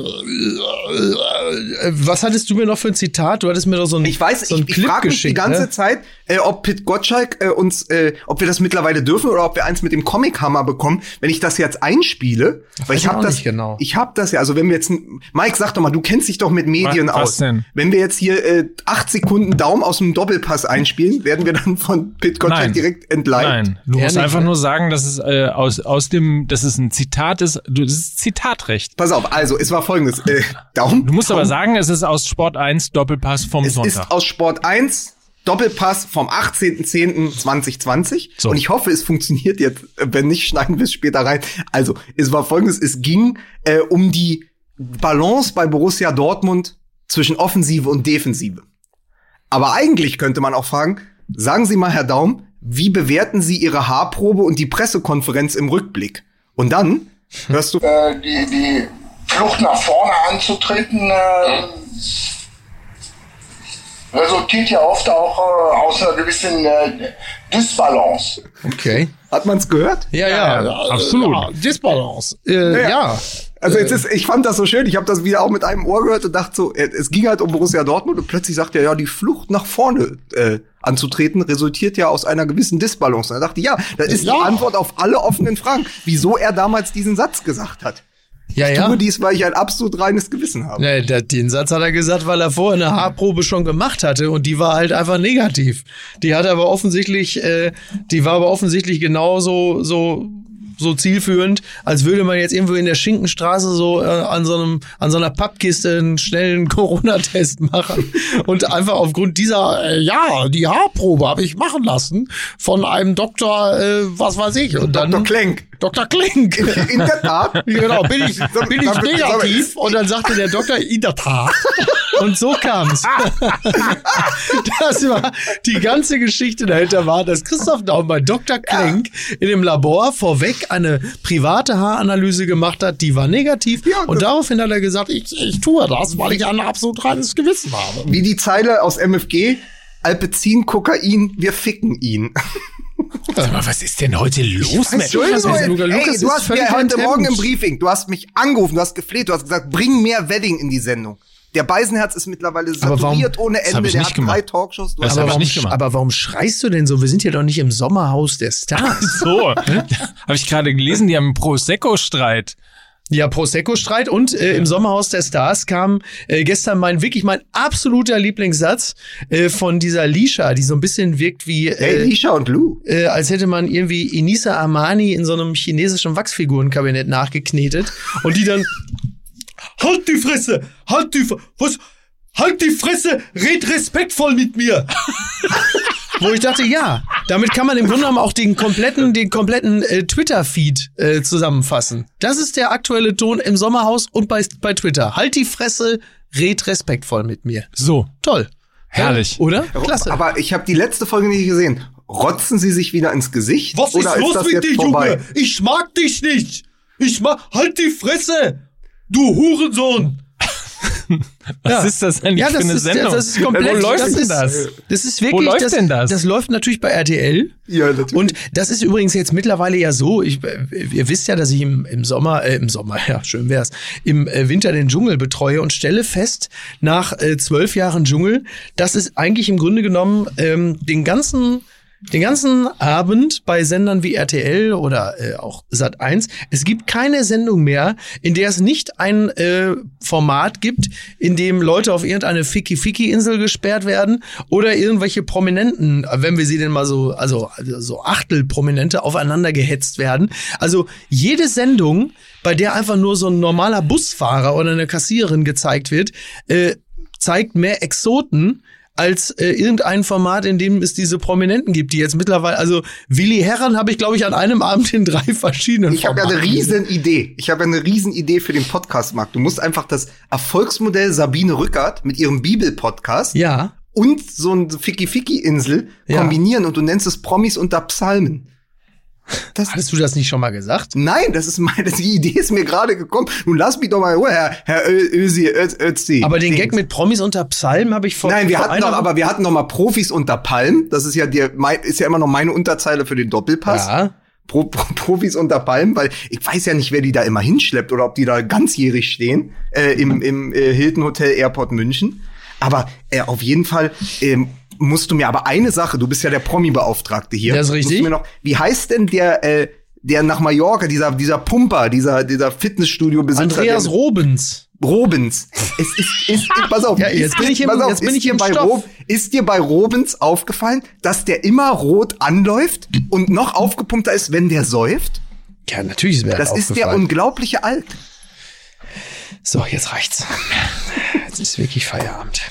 Äh, Was hattest du mir noch für ein Zitat? Du hattest mir doch so ein Ich weiß, so ein ich, ich frage mich die ganze ne? Zeit, äh, ob Pit Gottschalk äh, uns, äh, ob wir das mittlerweile dürfen oder ob wir eins mit dem Comic-Hammer bekommen, wenn ich das jetzt einspiele. weil weiß ich habe das, nicht genau. ich habe das ja. Also wenn wir jetzt, Mike, sag doch mal, du kennst dich doch mit Medien Was- was aus. denn? Wenn wir jetzt hier äh, acht Sekunden Daumen aus dem Doppelpass einspielen, werden wir dann von Pit Gottschalk Nein. direkt entleiht. Nein, du musst nicht, einfach ne? nur sagen, dass es äh, aus, aus dem, dass es ein Zitat ist. Du, das ist Zitatrecht. Pass auf, also es war folgendes. Äh, Daumen. Du musst aber Daumen. sagen, es ist aus Sport 1 Doppelpass vom Es Sonntag. ist aus Sport 1 Doppelpass vom 18.10.2020. So. Und ich hoffe, es funktioniert jetzt. Wenn nicht, schneiden wir es später rein. Also, es war folgendes. Es ging äh, um die Balance bei Borussia Dortmund zwischen Offensive und Defensive. Aber eigentlich könnte man auch fragen, sagen Sie mal, Herr Daum, wie bewerten Sie Ihre Haarprobe und die Pressekonferenz im Rückblick? Und dann hörst du, äh, die, die Flucht nach vorne anzutreten, äh, resultiert ja oft auch äh, aus einer gewissen äh, Disbalance. Okay. hat man es gehört? Ja, ja. ja, absolut. Ja, Disbalance. Äh, ja. Also jetzt ist, ich fand das so schön. Ich habe das wieder auch mit einem Ohr gehört und dachte so, äh, es ging halt um Borussia Dortmund und plötzlich sagt er, ja, die Flucht nach vorne äh, anzutreten resultiert ja aus einer gewissen Disbalance. Und da dachte ja, das ist Ja. die Antwort auf alle offenen Fragen, wieso er damals diesen Satz gesagt hat. Ja, Ich ja. tue dies, weil ich ein absolut reines Gewissen habe. Nee, da- den Satz hat er gesagt, weil er vorher eine Haarprobe schon gemacht hatte und die war halt einfach negativ. Die hat aber offensichtlich, äh, die war aber offensichtlich genauso so so zielführend, als würde man jetzt irgendwo in der Schinkenstraße so äh, an so einem an so einer Pappkiste einen schnellen Corona-Test machen und einfach aufgrund dieser Äh, ja, die Haarprobe habe ich machen lassen von einem Doktor, äh, was weiß ich. Und dann Dr. Klenk. Dr. Klink. In der Tat. genau, bin ich, bin ich negativ. Und dann sagte der Doktor, in der Tat. Und so kam's. Das war die ganze Geschichte dahinter war, dass Christoph Daum bei Dr. Klenk in dem Labor vorweg eine private Haaranalyse gemacht hat, die war negativ. Ja, und daraufhin hat er gesagt, ich, Ich, ich tue das, weil ich ein absolut reines Gewissen habe. Wie die Zeile aus MFG, Alpezin, Kokain, wir ficken ihn. Sag mal, was ist denn heute los, Mensch? Lukas du ist hast mir heute. Morgen im Briefing, du hast mich angerufen, du hast gefleht, du hast gesagt, bring mehr Wedding in die Sendung. Der Beisenherz ist mittlerweile Aber warum- saturiert ohne Ende, der nicht hat gemacht. drei Talkshows. Du Das aber warum, nicht gemacht. aber warum schreist du denn so? Wir sind hier doch nicht im Sommerhaus der Stars. So, habe ich gerade gelesen, die haben einen Prosecco-Streit. Ja, Prosecco-Streit und äh, im Sommerhaus der Stars kam äh, gestern mein wirklich mein absoluter Lieblingssatz äh, von dieser Lisha, die so ein bisschen wirkt wie Hey, äh, Lisha und Lou. äh, als hätte man irgendwie Inisa Armani in so einem chinesischen Wachsfigurenkabinett nachgeknetet und die dann Halt die Fresse! Halt die was? Halt die Fresse! Red respektvoll mit mir! Wo ich dachte, ja, damit kann man im Grunde genommen auch den kompletten, den kompletten äh, Twitter-Feed äh, zusammenfassen. Das ist der aktuelle Ton im Sommerhaus und bei, bei Twitter. Halt die Fresse, red respektvoll mit mir. So, Toll. Herrlich. Ja, oder? Klasse. Aber ich habe die letzte Folge nicht gesehen. Rotzen sie sich wieder ins Gesicht? Was oder ist los das mit jetzt dir, vorbei? Junge? Ich mag dich nicht. Ich mag. Halt die Fresse! Du Hurensohn! was Ja. ist das eigentlich Ja, für das eine ist, Sendung? das ist komplett. Wo läuft das denn ist, das? Das ist wirklich. Wo läuft das, denn das? Das läuft natürlich bei RTL. Ja, natürlich. Und das ist übrigens jetzt mittlerweile ja so, ich, ihr wisst ja, dass ich im, im Sommer, äh, im Sommer, ja, schön wär's, im äh, Winter den Dschungel betreue und stelle fest, nach äh, zwölf Jahren Dschungel, dass es eigentlich im Grunde genommen ähm, den ganzen den ganzen Abend bei Sendern wie RTL oder äh, auch Sat 1. Es gibt keine Sendung mehr, in der es nicht ein äh, Format gibt, in dem Leute auf irgendeine Ficky-Ficky-Insel gesperrt werden oder irgendwelche Prominenten, wenn wir sie denn mal so, also, also so Achtel-Prominente aufeinander gehetzt werden. Also jede Sendung, bei der einfach nur so ein normaler Busfahrer oder eine Kassiererin gezeigt wird, äh, zeigt mehr Exoten als äh, irgendein Format, in dem es diese Prominenten gibt, die jetzt mittlerweile, also Willi Herren habe ich, glaube ich, an einem Abend in drei verschiedenen Ich habe ja eine riesen Idee. Ich habe ja eine riesen Idee für den Podcast, Marc. Du musst einfach das Erfolgsmodell Sabine Rückert mit ihrem Bibel-Podcast Ja, und so ein Ficky-Ficky-Insel Ja. kombinieren und du nennst es Promis unter Psalmen. Das, hattest du das nicht schon mal gesagt? nein, das ist meine, die Idee ist mir gerade gekommen. Nun lass mich doch mal in Ruhe, Herr, Herr Ö- Ösi, Öz, Özi. Aber den. Gag mit Promis unter Psalm habe ich vor Nein, wir vor hatten noch, aber wir hatten noch mal Profis unter Palmen. Das ist ja mein- ist ja immer noch meine Unterzeile für den Doppelpass. Ja. Pro, Pro, Profis unter Palmen, weil ich weiß ja nicht, wer die da immer hinschleppt oder ob die da ganzjährig stehen äh, im, im äh, Hilton Hotel Airport München. Aber äh, auf jeden Fall ähm, musst du mir aber eine Sache, du bist ja der Promi-Beauftragte hier. Das ist richtig. Musst du mir noch, wie heißt denn der, äh, der nach Mallorca, dieser, dieser Pumper, dieser, dieser Fitnessstudio-Besitzer? Andreas der- Robens. Robens. Es ist, ist, pass auf. Ja, jetzt ist, bin ich im- pass auf, jetzt bin ich dir im bei Stoff. Rob, Ist dir bei Robens aufgefallen, dass der immer rot anläuft und noch aufgepumpter ist, wenn der säuft? Ja, natürlich ist mir Das ist der unglaubliche Alt. So, jetzt reicht's. Jetzt ist wirklich Feierabend.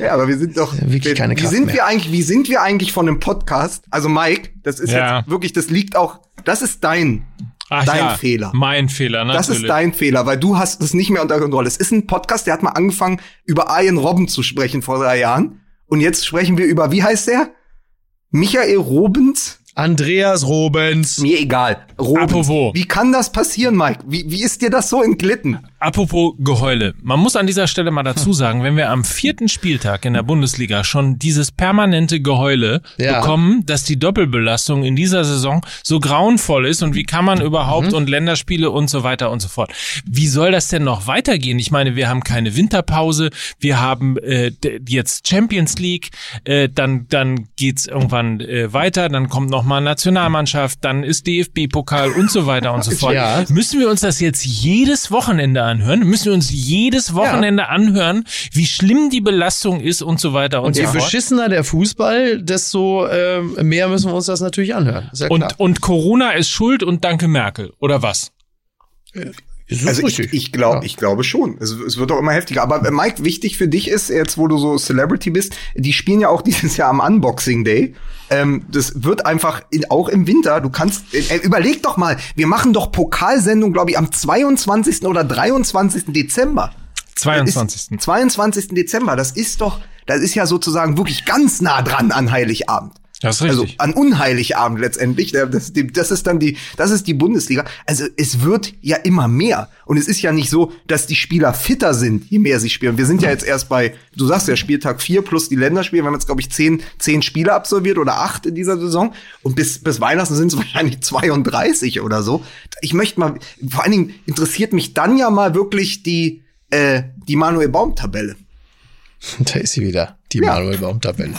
Ja, aber wir sind doch Wirklich wir, keine wie Kraft sind mehr. wir eigentlich, wie sind wir eigentlich von einem Podcast? Also Mike, das ist Ja. jetzt wirklich, das liegt auch, das ist dein Ach dein ja, Fehler. Mein Fehler, natürlich. Das ist dein Fehler, weil du hast es nicht mehr unter Kontrolle. Es ist ein Podcast, der hat mal angefangen, über Ian Robben zu sprechen vor drei Jahren. Und jetzt sprechen wir über, wie heißt der? Michael Robens? Andreas Robens. Mir egal. Robens. Apropos. Wie kann das passieren, Mike? Wie, wie ist dir das so entglitten? Apropos Geheule. Man muss an dieser Stelle mal dazu sagen, wenn wir am vierten Spieltag in der Bundesliga schon dieses permanente Geheule Ja. bekommen, dass die Doppelbelastung in dieser Saison so grauenvoll ist und wie kann man überhaupt und Länderspiele und so weiter und so fort. Wie soll das denn noch weitergehen? Ich meine, wir haben keine Winterpause, wir haben äh, jetzt Champions League, äh, dann dann geht's irgendwann äh, weiter, dann kommt noch mal Nationalmannschaft, dann ist DFB-Pokal und so weiter und so fort. Ja. Müssen wir uns das jetzt jedes Wochenende anhören? Müssen wir uns jedes Wochenende anhören, wie schlimm die Belastung ist und so weiter und, Und je so fort? beschissener der Fußball, desto ähm, mehr müssen wir uns das natürlich anhören. Ja. Und, und Corona ist schuld und danke Merkel, oder was? Ist Also ich, richtig. ich glaube, Ja. ich glaube schon. Es, es wird doch immer heftiger. Aber äh, Mike, wichtig für dich ist, jetzt wo du so Celebrity bist, die spielen ja auch dieses Jahr am Unboxing Day. Ähm, das wird einfach in, auch im Winter. Du kannst, äh, überleg doch mal, wir machen doch Pokalsendung, glaube ich, am 22. oder 23. Dezember. 22. Ist 22. Dezember. Das ist doch, das ist ja sozusagen wirklich ganz nah dran an Heiligabend. Das ist Also richtig. an Unheiligabend letztendlich. Das, das ist dann die, das ist die Bundesliga. Also es wird ja immer mehr. Und es ist ja nicht so, dass die Spieler fitter sind, je mehr sie spielen. Wir sind ja jetzt erst bei, du sagst ja, Spieltag 4 plus die Länderspiele. Wir haben jetzt, glaube ich, zehn, zehn Spiele absolviert oder acht in dieser Saison. Und bis, bis Weihnachten sind es wahrscheinlich 32 oder so. Ich möchte mal, vor allen Dingen interessiert mich dann ja mal wirklich die, äh, die Manuel Baum-Tabelle. da ist sie wieder, die Ja. Manuel Baum-Tabelle.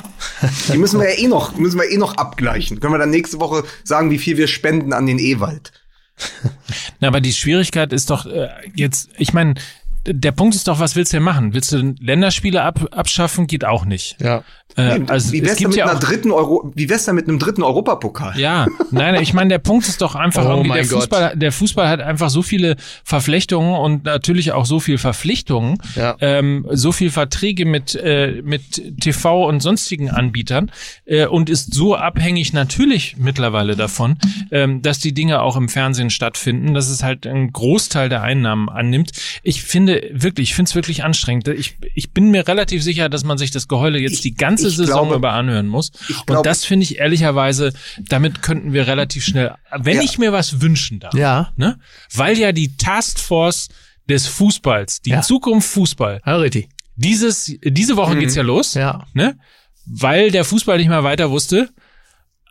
Die müssen wir ja eh noch, müssen wir eh noch abgleichen. Können wir dann nächste Woche sagen, wie viel wir spenden an den Ewald? Na, aber die Schwierigkeit ist doch äh, jetzt, ich meine, der Punkt ist doch, was willst du denn machen? Willst du Länderspiele ab, abschaffen? Geht auch nicht. Ja. Äh, also wie es wär's mit ja einer auch dritten Euro, wie wär's denn mit einem dritten Europapokal? Ja, nein, ich meine, der Punkt ist doch einfach Oh irgendwie, der Gott. Fußball, der Fußball hat einfach so viele Verflechtungen und natürlich auch so viel Verpflichtungen, Ja. ähm, so viel Verträge mit, äh, mit TV und sonstigen Anbietern äh, und ist so abhängig natürlich mittlerweile davon, ähm, dass die Dinge auch im Fernsehen stattfinden, dass es halt einen Großteil der Einnahmen annimmt. Ich finde wirklich, ich finde es wirklich anstrengend. Ich, ich bin mir relativ sicher, dass man sich das Geheule jetzt Ich- die ganze ich Saison glaube- über anhören muss. Ich und glaube- das finde ich ehrlicherweise, damit könnten wir relativ schnell, wenn Ja. ich mir was wünschen darf, Ja. ne, weil ja die Taskforce des Fußballs, die Ja. Zukunft Fußball, Ja, richtig. dieses, diese Woche geht's ja los, Ja. ne, weil der Fußball nicht mehr weiter wusste,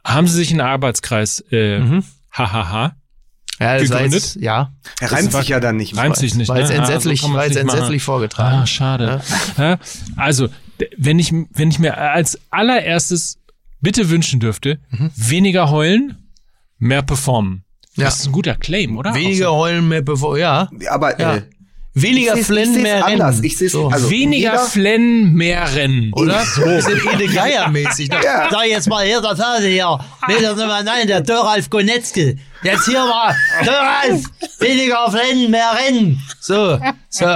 haben sie sich einen Arbeitskreis, äh, Mhm. hahaha, Ja, das Gegründet? jetzt, ja, Er reimt sich ja dann nicht. reimt sich nicht, war jetzt ne? Ah, so entsetzlich, war jetzt nicht machen. entsetzlich vorgetragen. Ah, schade. Ja. Also, wenn ich, wenn ich mir als allererstes bitte wünschen dürfte, Mhm. weniger heulen, mehr performen. Ja. Das ist ein guter Claim, oder? Weniger heulen, mehr bevor, ja. Aber Ja. äh, Weniger ich ich flennen, seh's mehr anders. rennen. Ich seh's- so. also- Weniger flennen, mehr rennen. oder? So. Bisschen Ede Geier-mäßig. Ja. Sag jetzt mal, hier, das. Nee, das ist mal, nein, der Dörralf Gonetzke. Jetzt hier mal, Dörralf, weniger flennen, mehr rennen. So, so.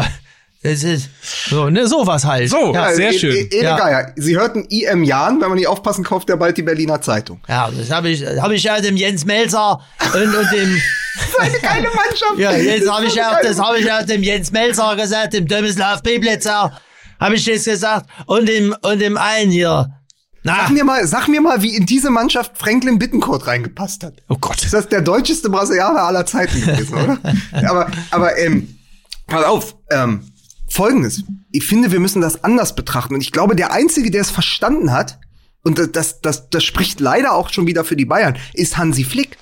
Das ist, so, ne, sowas halt. So. Ja, Sehr E- schön. E- Ede Ja. Geier. Sie hörten IM Jan, wenn man nicht aufpassen, kauft er bald die Berliner Zeitung. ja das habe ich, hab ich ja dem Jens Melzer und, und dem, Eine geile Mannschaft. ja, jetzt habe Das ich ja, das habe ich ja dem Jens Melzer gesagt, dem Domislav Peblitzer, habe ich das gesagt, und dem, und dem einen hier. Na, Sag mir mal, sag mir mal, wie in diese Mannschaft Franklin Bittencourt reingepasst hat. oh Gott. Ist das der deutscheste Brasilianer aller Zeiten gewesen, oder? aber, aber, ähm, pass auf, ähm, folgendes. Ich finde, wir müssen das anders betrachten. Und ich glaube, der Einzige, der es verstanden hat, und das, das, das, das spricht leider auch schon wieder für die Bayern, ist Hansi Flick.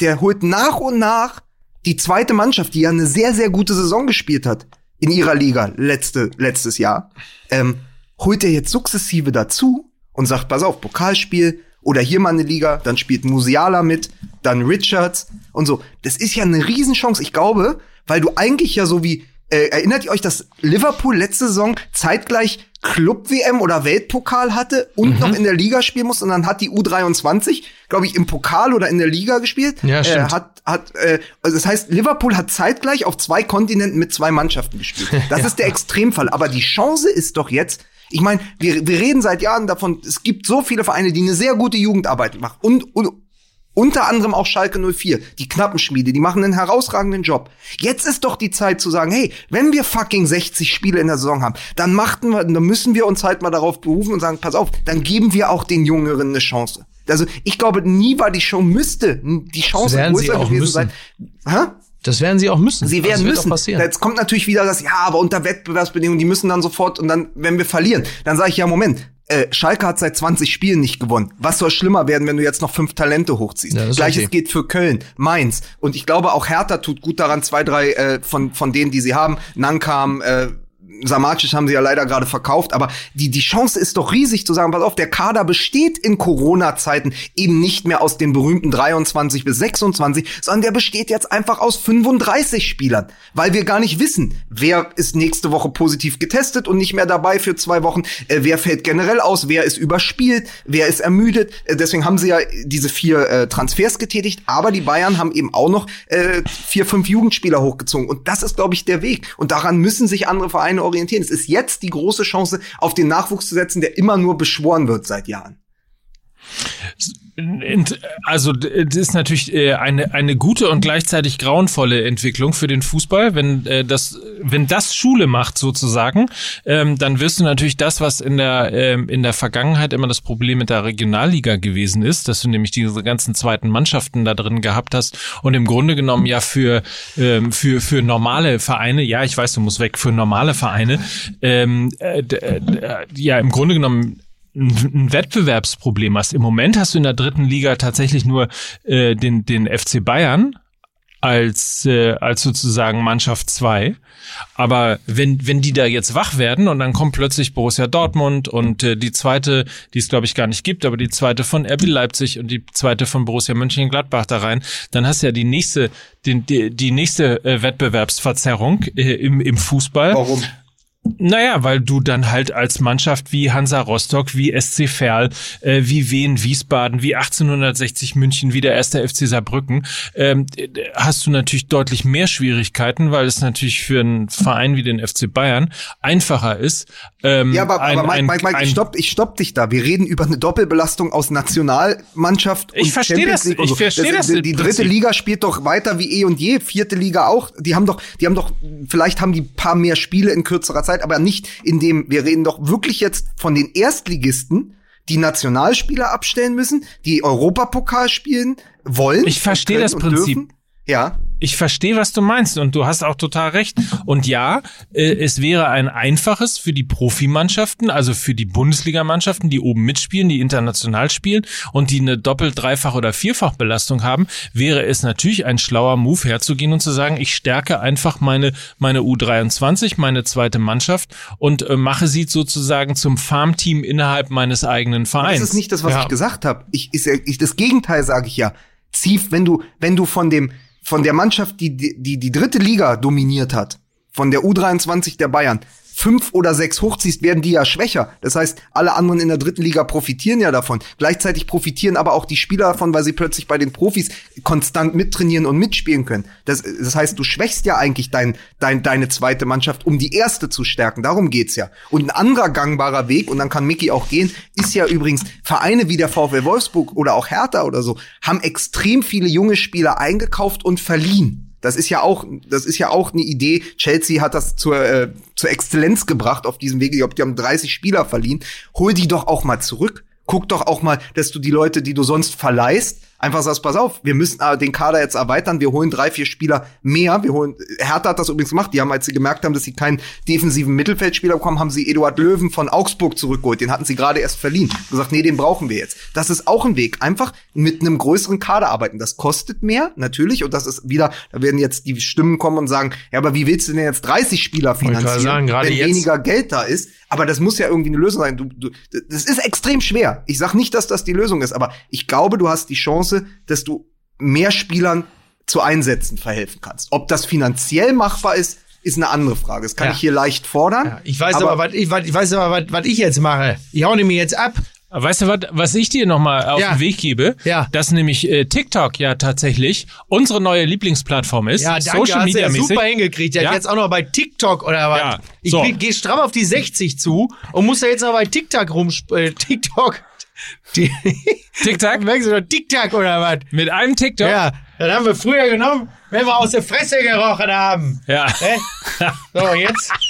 Der holt nach und nach die zweite Mannschaft, die ja eine sehr, sehr gute Saison gespielt hat in ihrer Liga letzte, letztes Jahr, ähm, holt er jetzt sukzessive dazu und sagt, pass auf, Pokalspiel oder hier mal eine Liga, dann spielt Musiala mit, dann Richards und so. Das ist ja eine Riesenchance. Ich glaube, weil du eigentlich ja so wie, äh, erinnert ihr euch, dass Liverpool letzte Saison zeitgleich Club-WM oder Weltpokal hatte und noch in der Liga spielen musste und dann hat die U23, glaube ich, im Pokal oder in der Liga gespielt. Ja, äh, hat, hat, äh, also das heißt, Liverpool hat zeitgleich auf zwei Kontinenten mit zwei Mannschaften gespielt. Das ist der Extremfall. Aber die Chance ist doch jetzt, ich meine, wir, wir reden seit Jahren davon, es gibt so viele Vereine, die eine sehr gute Jugendarbeit machen. Und, und unter anderem auch Schalke 04, die Knappenschmiede, die machen einen herausragenden Job. Jetzt ist doch die Zeit zu sagen, hey, wenn wir fucking 60 Spiele in der Saison haben, dann machten wir, dann müssen wir uns halt mal darauf berufen und sagen, pass auf, dann geben wir auch den Jüngeren eine Chance. Also ich glaube, nie war die Show müsste die Chance größer auch gewesen müssen. sein. Hä? Das werden sie auch müssen. Sie Das werden müssen. passieren. Jetzt kommt natürlich wieder das, ja, aber unter Wettbewerbsbedingungen, die müssen dann sofort und dann, wenn wir verlieren, dann sage ich ja, Moment, äh, Schalke hat seit 20 Spielen nicht gewonnen. Was soll schlimmer werden, wenn du jetzt noch fünf Talente hochziehst? Ja, Gleiches okay. geht für Köln, Mainz. Und ich glaube, auch Hertha tut gut daran, zwei, drei äh, von, von denen, die sie haben, Nankam, äh, Samacic haben sie ja leider gerade verkauft, aber die, die Chance ist doch riesig zu sagen, pass auf, der Kader besteht in Corona-Zeiten eben nicht mehr aus den berühmten 23 bis 26, sondern der besteht jetzt einfach aus 35 Spielern, weil wir gar nicht wissen, wer ist nächste Woche positiv getestet und nicht mehr dabei für zwei Wochen, äh, wer fällt generell aus, wer ist überspielt, wer ist ermüdet. Äh, deswegen haben sie ja diese vier äh, Transfers getätigt, aber die Bayern haben eben auch noch äh, vier, fünf Jugendspieler hochgezogen und das ist, glaube ich, der Weg und daran müssen sich andere Vereine orientieren. Es ist jetzt die große Chance, auf den Nachwuchs zu setzen, der immer nur beschworen wird seit Jahren. Also das ist natürlich äh, eine eine gute und gleichzeitig grauenvolle Entwicklung für den Fußball, wenn äh, das wenn das Schule macht sozusagen, ähm, dann wirst du natürlich das, was in der ähm, in der Vergangenheit immer das Problem mit der Regionalliga gewesen ist, dass du nämlich diese ganzen zweiten Mannschaften da drin gehabt hast und im Grunde genommen ja für ähm, für für normale Vereine, ja ich weiß, du musst weg für normale Vereine, äh, ja im Grunde genommen ein Wettbewerbsproblem hast. Im Moment hast du in der dritten Liga tatsächlich nur äh, den, den FC Bayern als, äh, als sozusagen Mannschaft zwei. Aber wenn, wenn die da jetzt wach werden und dann kommt plötzlich Borussia Dortmund und äh, die zweite, die es glaube ich gar nicht gibt, aber die zweite von RB Leipzig und die zweite von Borussia Mönchengladbach da rein, dann hast du ja die nächste, den, die, die nächste äh, Wettbewerbsverzerrung äh, im, im Fußball. Warum? Naja, weil du dann halt als Mannschaft wie Hansa Rostock, wie SC Verl, äh, wie Wien Wiesbaden, wie 1860 München, wie der erste FC Saarbrücken, ähm, äh, hast du natürlich deutlich mehr Schwierigkeiten, weil es natürlich für einen Verein wie den FC Bayern einfacher ist. Ähm, Ja, aber, ein, aber Mike, ein, Mike, Mike ein, ich, stopp, ich stopp dich da. Wir reden über eine Doppelbelastung aus Nationalmannschaft Ich und verstehe Champions das, ich so. verstehe das Die, die dritte Prinzip. Liga spielt doch weiter wie eh und je, vierte Liga auch. Die haben doch, die haben doch, vielleicht haben die paar mehr Spiele in kürzerer Zeit, aber nicht in dem, wir reden doch wirklich jetzt von den Erstligisten, die Nationalspieler abstellen müssen, die Europapokal spielen wollen. Ich verstehe das Prinzip. dürfen. Ja. Ich verstehe, was du meinst und du hast auch total recht. Und ja, äh, es wäre ein einfaches für die Profimannschaften, also für die Bundesligamannschaften, die oben mitspielen, die international spielen und die eine doppelt, dreifach oder vierfach Belastung haben, wäre es natürlich ein schlauer Move herzugehen und zu sagen, ich stärke einfach meine meine U23, meine zweite Mannschaft und äh, mache sie sozusagen zum Farmteam innerhalb meines eigenen Vereins. Das ist nicht das, was Ja. ich gesagt habe. Ich, ist, ja- ich, das Gegenteil sage ich ja. Zieh, wenn du, wenn du von dem, von der Mannschaft, die, die die dritte Liga dominiert hat, von der U23 der Bayern, fünf oder sechs hochziehst, werden die ja schwächer. Das heißt, alle anderen in der dritten Liga profitieren ja davon. Gleichzeitig profitieren aber auch die Spieler davon, weil sie plötzlich bei den Profis konstant mittrainieren und mitspielen können. Das, das heißt, du schwächst ja eigentlich dein, dein, deine zweite Mannschaft, um die erste zu stärken. Darum geht's ja. Und ein anderer gangbarer Weg, und dann kann Mickey auch gehen, ist ja übrigens Vereine wie der VfL Wolfsburg oder auch Hertha oder so, haben extrem viele junge Spieler eingekauft und verliehen. Das ist ja auch, das ist ja auch eine Idee. Chelsea hat das zur, äh, zur Exzellenz gebracht auf diesem Weg. Ich glaube, die haben 30 Spieler verliehen. Hol die doch auch mal zurück. Guck doch auch mal, dass du die Leute, die du sonst verleihst, einfach sagst, pass auf, wir müssen äh, den Kader jetzt erweitern, wir holen drei, vier Spieler mehr. Wir holen, Hertha hat das übrigens gemacht. Die haben, als sie gemerkt haben, dass sie keinen defensiven Mittelfeldspieler bekommen, haben sie Eduard Löwen von Augsburg zurückgeholt. Den hatten sie gerade erst verliehen. Gesagt, nee, den brauchen wir jetzt. Das ist auch ein Weg. Einfach mit einem größeren Kader arbeiten. Das kostet mehr, natürlich. Und das ist wieder, da werden jetzt die Stimmen kommen und sagen, ja, aber wie willst du denn jetzt 30 Spieler finanzieren, sagen, wenn jetzt- weniger Geld da ist? Aber das muss ja irgendwie eine Lösung sein. Du, du, das ist extrem schwer. Ich sag nicht, dass das die Lösung ist, aber ich glaube, du hast die Chance, dass du mehr Spielern zu Einsätzen verhelfen kannst. Ob das finanziell machbar ist, ist eine andere Frage. Das kann Ja. ich hier leicht fordern. Ja, ich weiß aber, was ich, was, ich weiß aber, was, was ich jetzt mache. Ich hau nämlich jetzt ab. Weißt du, was, was ich dir nochmal auf Ja. den Weg gebe? Ja. Dass nämlich äh, TikTok ja tatsächlich unsere neue Lieblingsplattform ist. Ja, danke, Social hast du Media ja mäßig. super hingekriegt. Ja, Ja. jetzt auch noch bei TikTok oder was? Ja, Ich so. gehe stramm auf die 60 zu und muss ja jetzt noch bei TikTok rum, äh, TikTok. TikTok merkst du doch TikTok oder was? mit einem TikTok. Ja, das haben wir früher genommen, wenn wir aus der Fresse gerochen haben. ja. Hä? So, jetzt.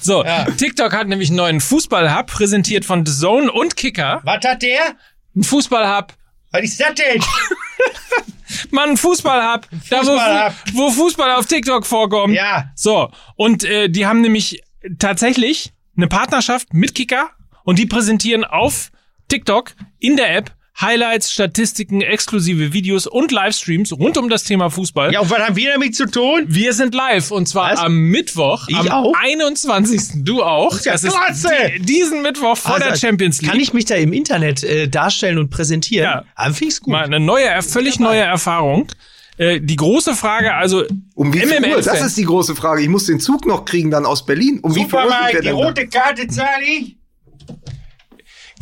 So, Ja. TikTok hat nämlich einen neuen Fußball-Hub, präsentiert von The Zone und Kicker. Was hat der? Ein Fußball-Hub. Was ist das denn? Mann, ein Fußball-Hub. Da, wo, wo Fußball auf TikTok vorkommt. Ja. So, und äh, die haben nämlich tatsächlich eine Partnerschaft mit Kicker und die präsentieren auf TikTok in der App Highlights, Statistiken, exklusive Videos und Livestreams rund um das Thema Fußball. Ja, und was haben wir damit zu tun? Wir sind live und zwar Was? am Mittwoch, Ich am auch? 21. Du auch. ja klasse. die, diesen Mittwoch vor der Also, Champions League. Kann ich mich da im Internet äh, darstellen und präsentieren? Ja. Ah, finde ich's gut. Mal eine neue, völlig neue Erfahrung. Äh, die große Frage, also Um wie viel MML Uhr? Das ist die große Frage. Ich muss den Zug noch kriegen dann aus Berlin. Um wie viel Super, Uhr Mike, die rote Karte zahle ich.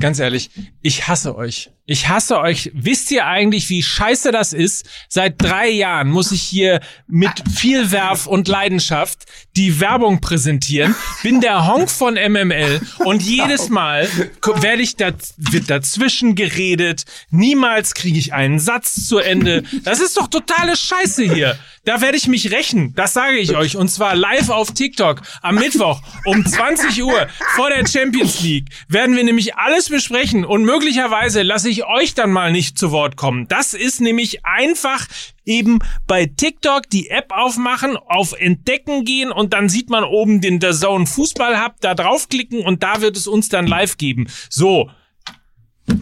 Ganz ehrlich, ich hasse euch. Ich hasse euch. Wisst ihr eigentlich, wie scheiße das ist? Seit drei Jahren muss ich hier mit viel Werf und Leidenschaft die Werbung präsentieren. Bin der Honk von MML und jedes Mal ko- werde ich da, wird dazwischen geredet. Niemals kriege ich einen Satz zu Ende. Das ist doch totale Scheiße hier. Da werde ich mich rächen. Das sage ich euch. Und zwar live auf TikTok am Mittwoch um 20 Uhr vor der Champions League werden wir nämlich alles besprechen und möglicherweise lasse ich euch dann mal nicht zu Wort kommen. Das ist nämlich einfach eben bei TikTok die App aufmachen, auf Entdecken gehen und dann sieht man oben den The Zone Fußball Hub, da draufklicken und da wird es uns dann live geben. So.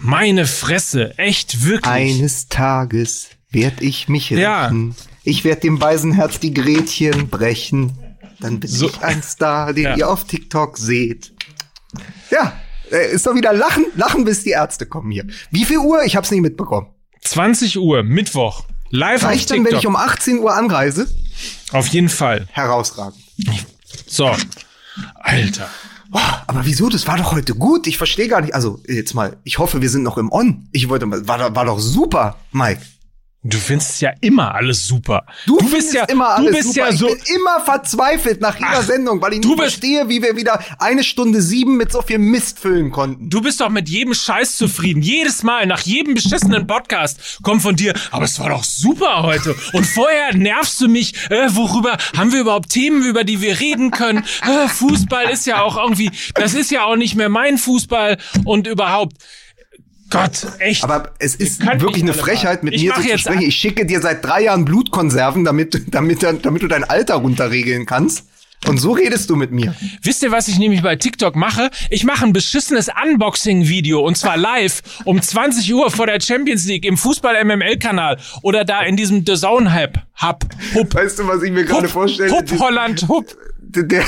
Meine Fresse, echt wirklich. Eines Tages werd ich mich Ja. rächen. Ich werd dem Beisenherz die Gretchen brechen. Dann bin So. ich ein Star, den Ja. ihr auf TikTok seht. Ja, ist doch wieder Lachen, Lachen, bis die Ärzte kommen hier. Wie viel Uhr? Ich hab's nicht mitbekommen. 20 Uhr, Mittwoch. Live auf Reicht dann, wenn TikTok. ich um 18 Uhr anreise? auf jeden Fall. Herausragend. So. Alter. Boah, aber wieso? Das war doch heute gut. Ich verstehe gar nicht. Also, jetzt mal, ich hoffe, wir sind noch im On. Ich wollte mal, war, war doch super, Mike. Du findest ja immer alles super. Du, bist findest ja immer alles du bist super. ja so Ich bin immer verzweifelt nach jeder Ach, Sendung, weil ich du nicht bist- verstehe, wie wir wieder eine Stunde sieben mit so viel Mist füllen konnten. Du bist doch mit jedem Scheiß zufrieden. Jedes Mal, nach jedem beschissenen Podcast kommt von dir, aber es war doch super heute. Und vorher nervst du mich, äh, worüber, haben wir überhaupt Themen, über die wir reden können? Äh, Fußball ist ja auch irgendwie, das ist ja auch nicht mehr mein Fußball und überhaupt. Gott, echt. Aber es ist wirklich eine Frechheit, mit mir so zu sprechen. Ich schicke dir seit drei Jahren Blutkonserven, damit, damit, damit du dein Alter runterregeln kannst. Und so redest du mit mir. Wisst ihr, was ich nämlich bei TikTok mache? Ich mache ein beschissenes Unboxing-Video und zwar live um 20 Uhr vor der Champions League im Fußball-MML-Kanal oder da in diesem The Zone-Hub. Hub. Hub. Weißt du, was ich mir gerade vorstelle? Hup, Holland, Hup. Der,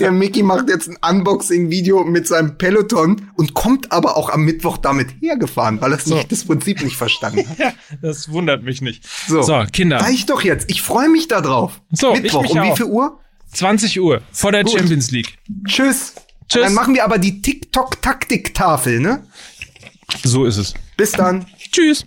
der Mickey macht jetzt ein Unboxing-Video mit seinem Peloton und kommt aber auch am Mittwoch damit hergefahren, weil er nicht, das Prinzip nicht verstanden hat. Ja, das wundert mich nicht. So, So, Kinder, Reicht doch jetzt. Ich freue mich da drauf. So, Mittwoch, um wie viel Uhr? 20 Uhr vor der Champions League. Tschüss. Tschüss. Dann machen wir aber die TikTok-Taktik-Tafel, ne? So ist es. Bis dann. Tschüss.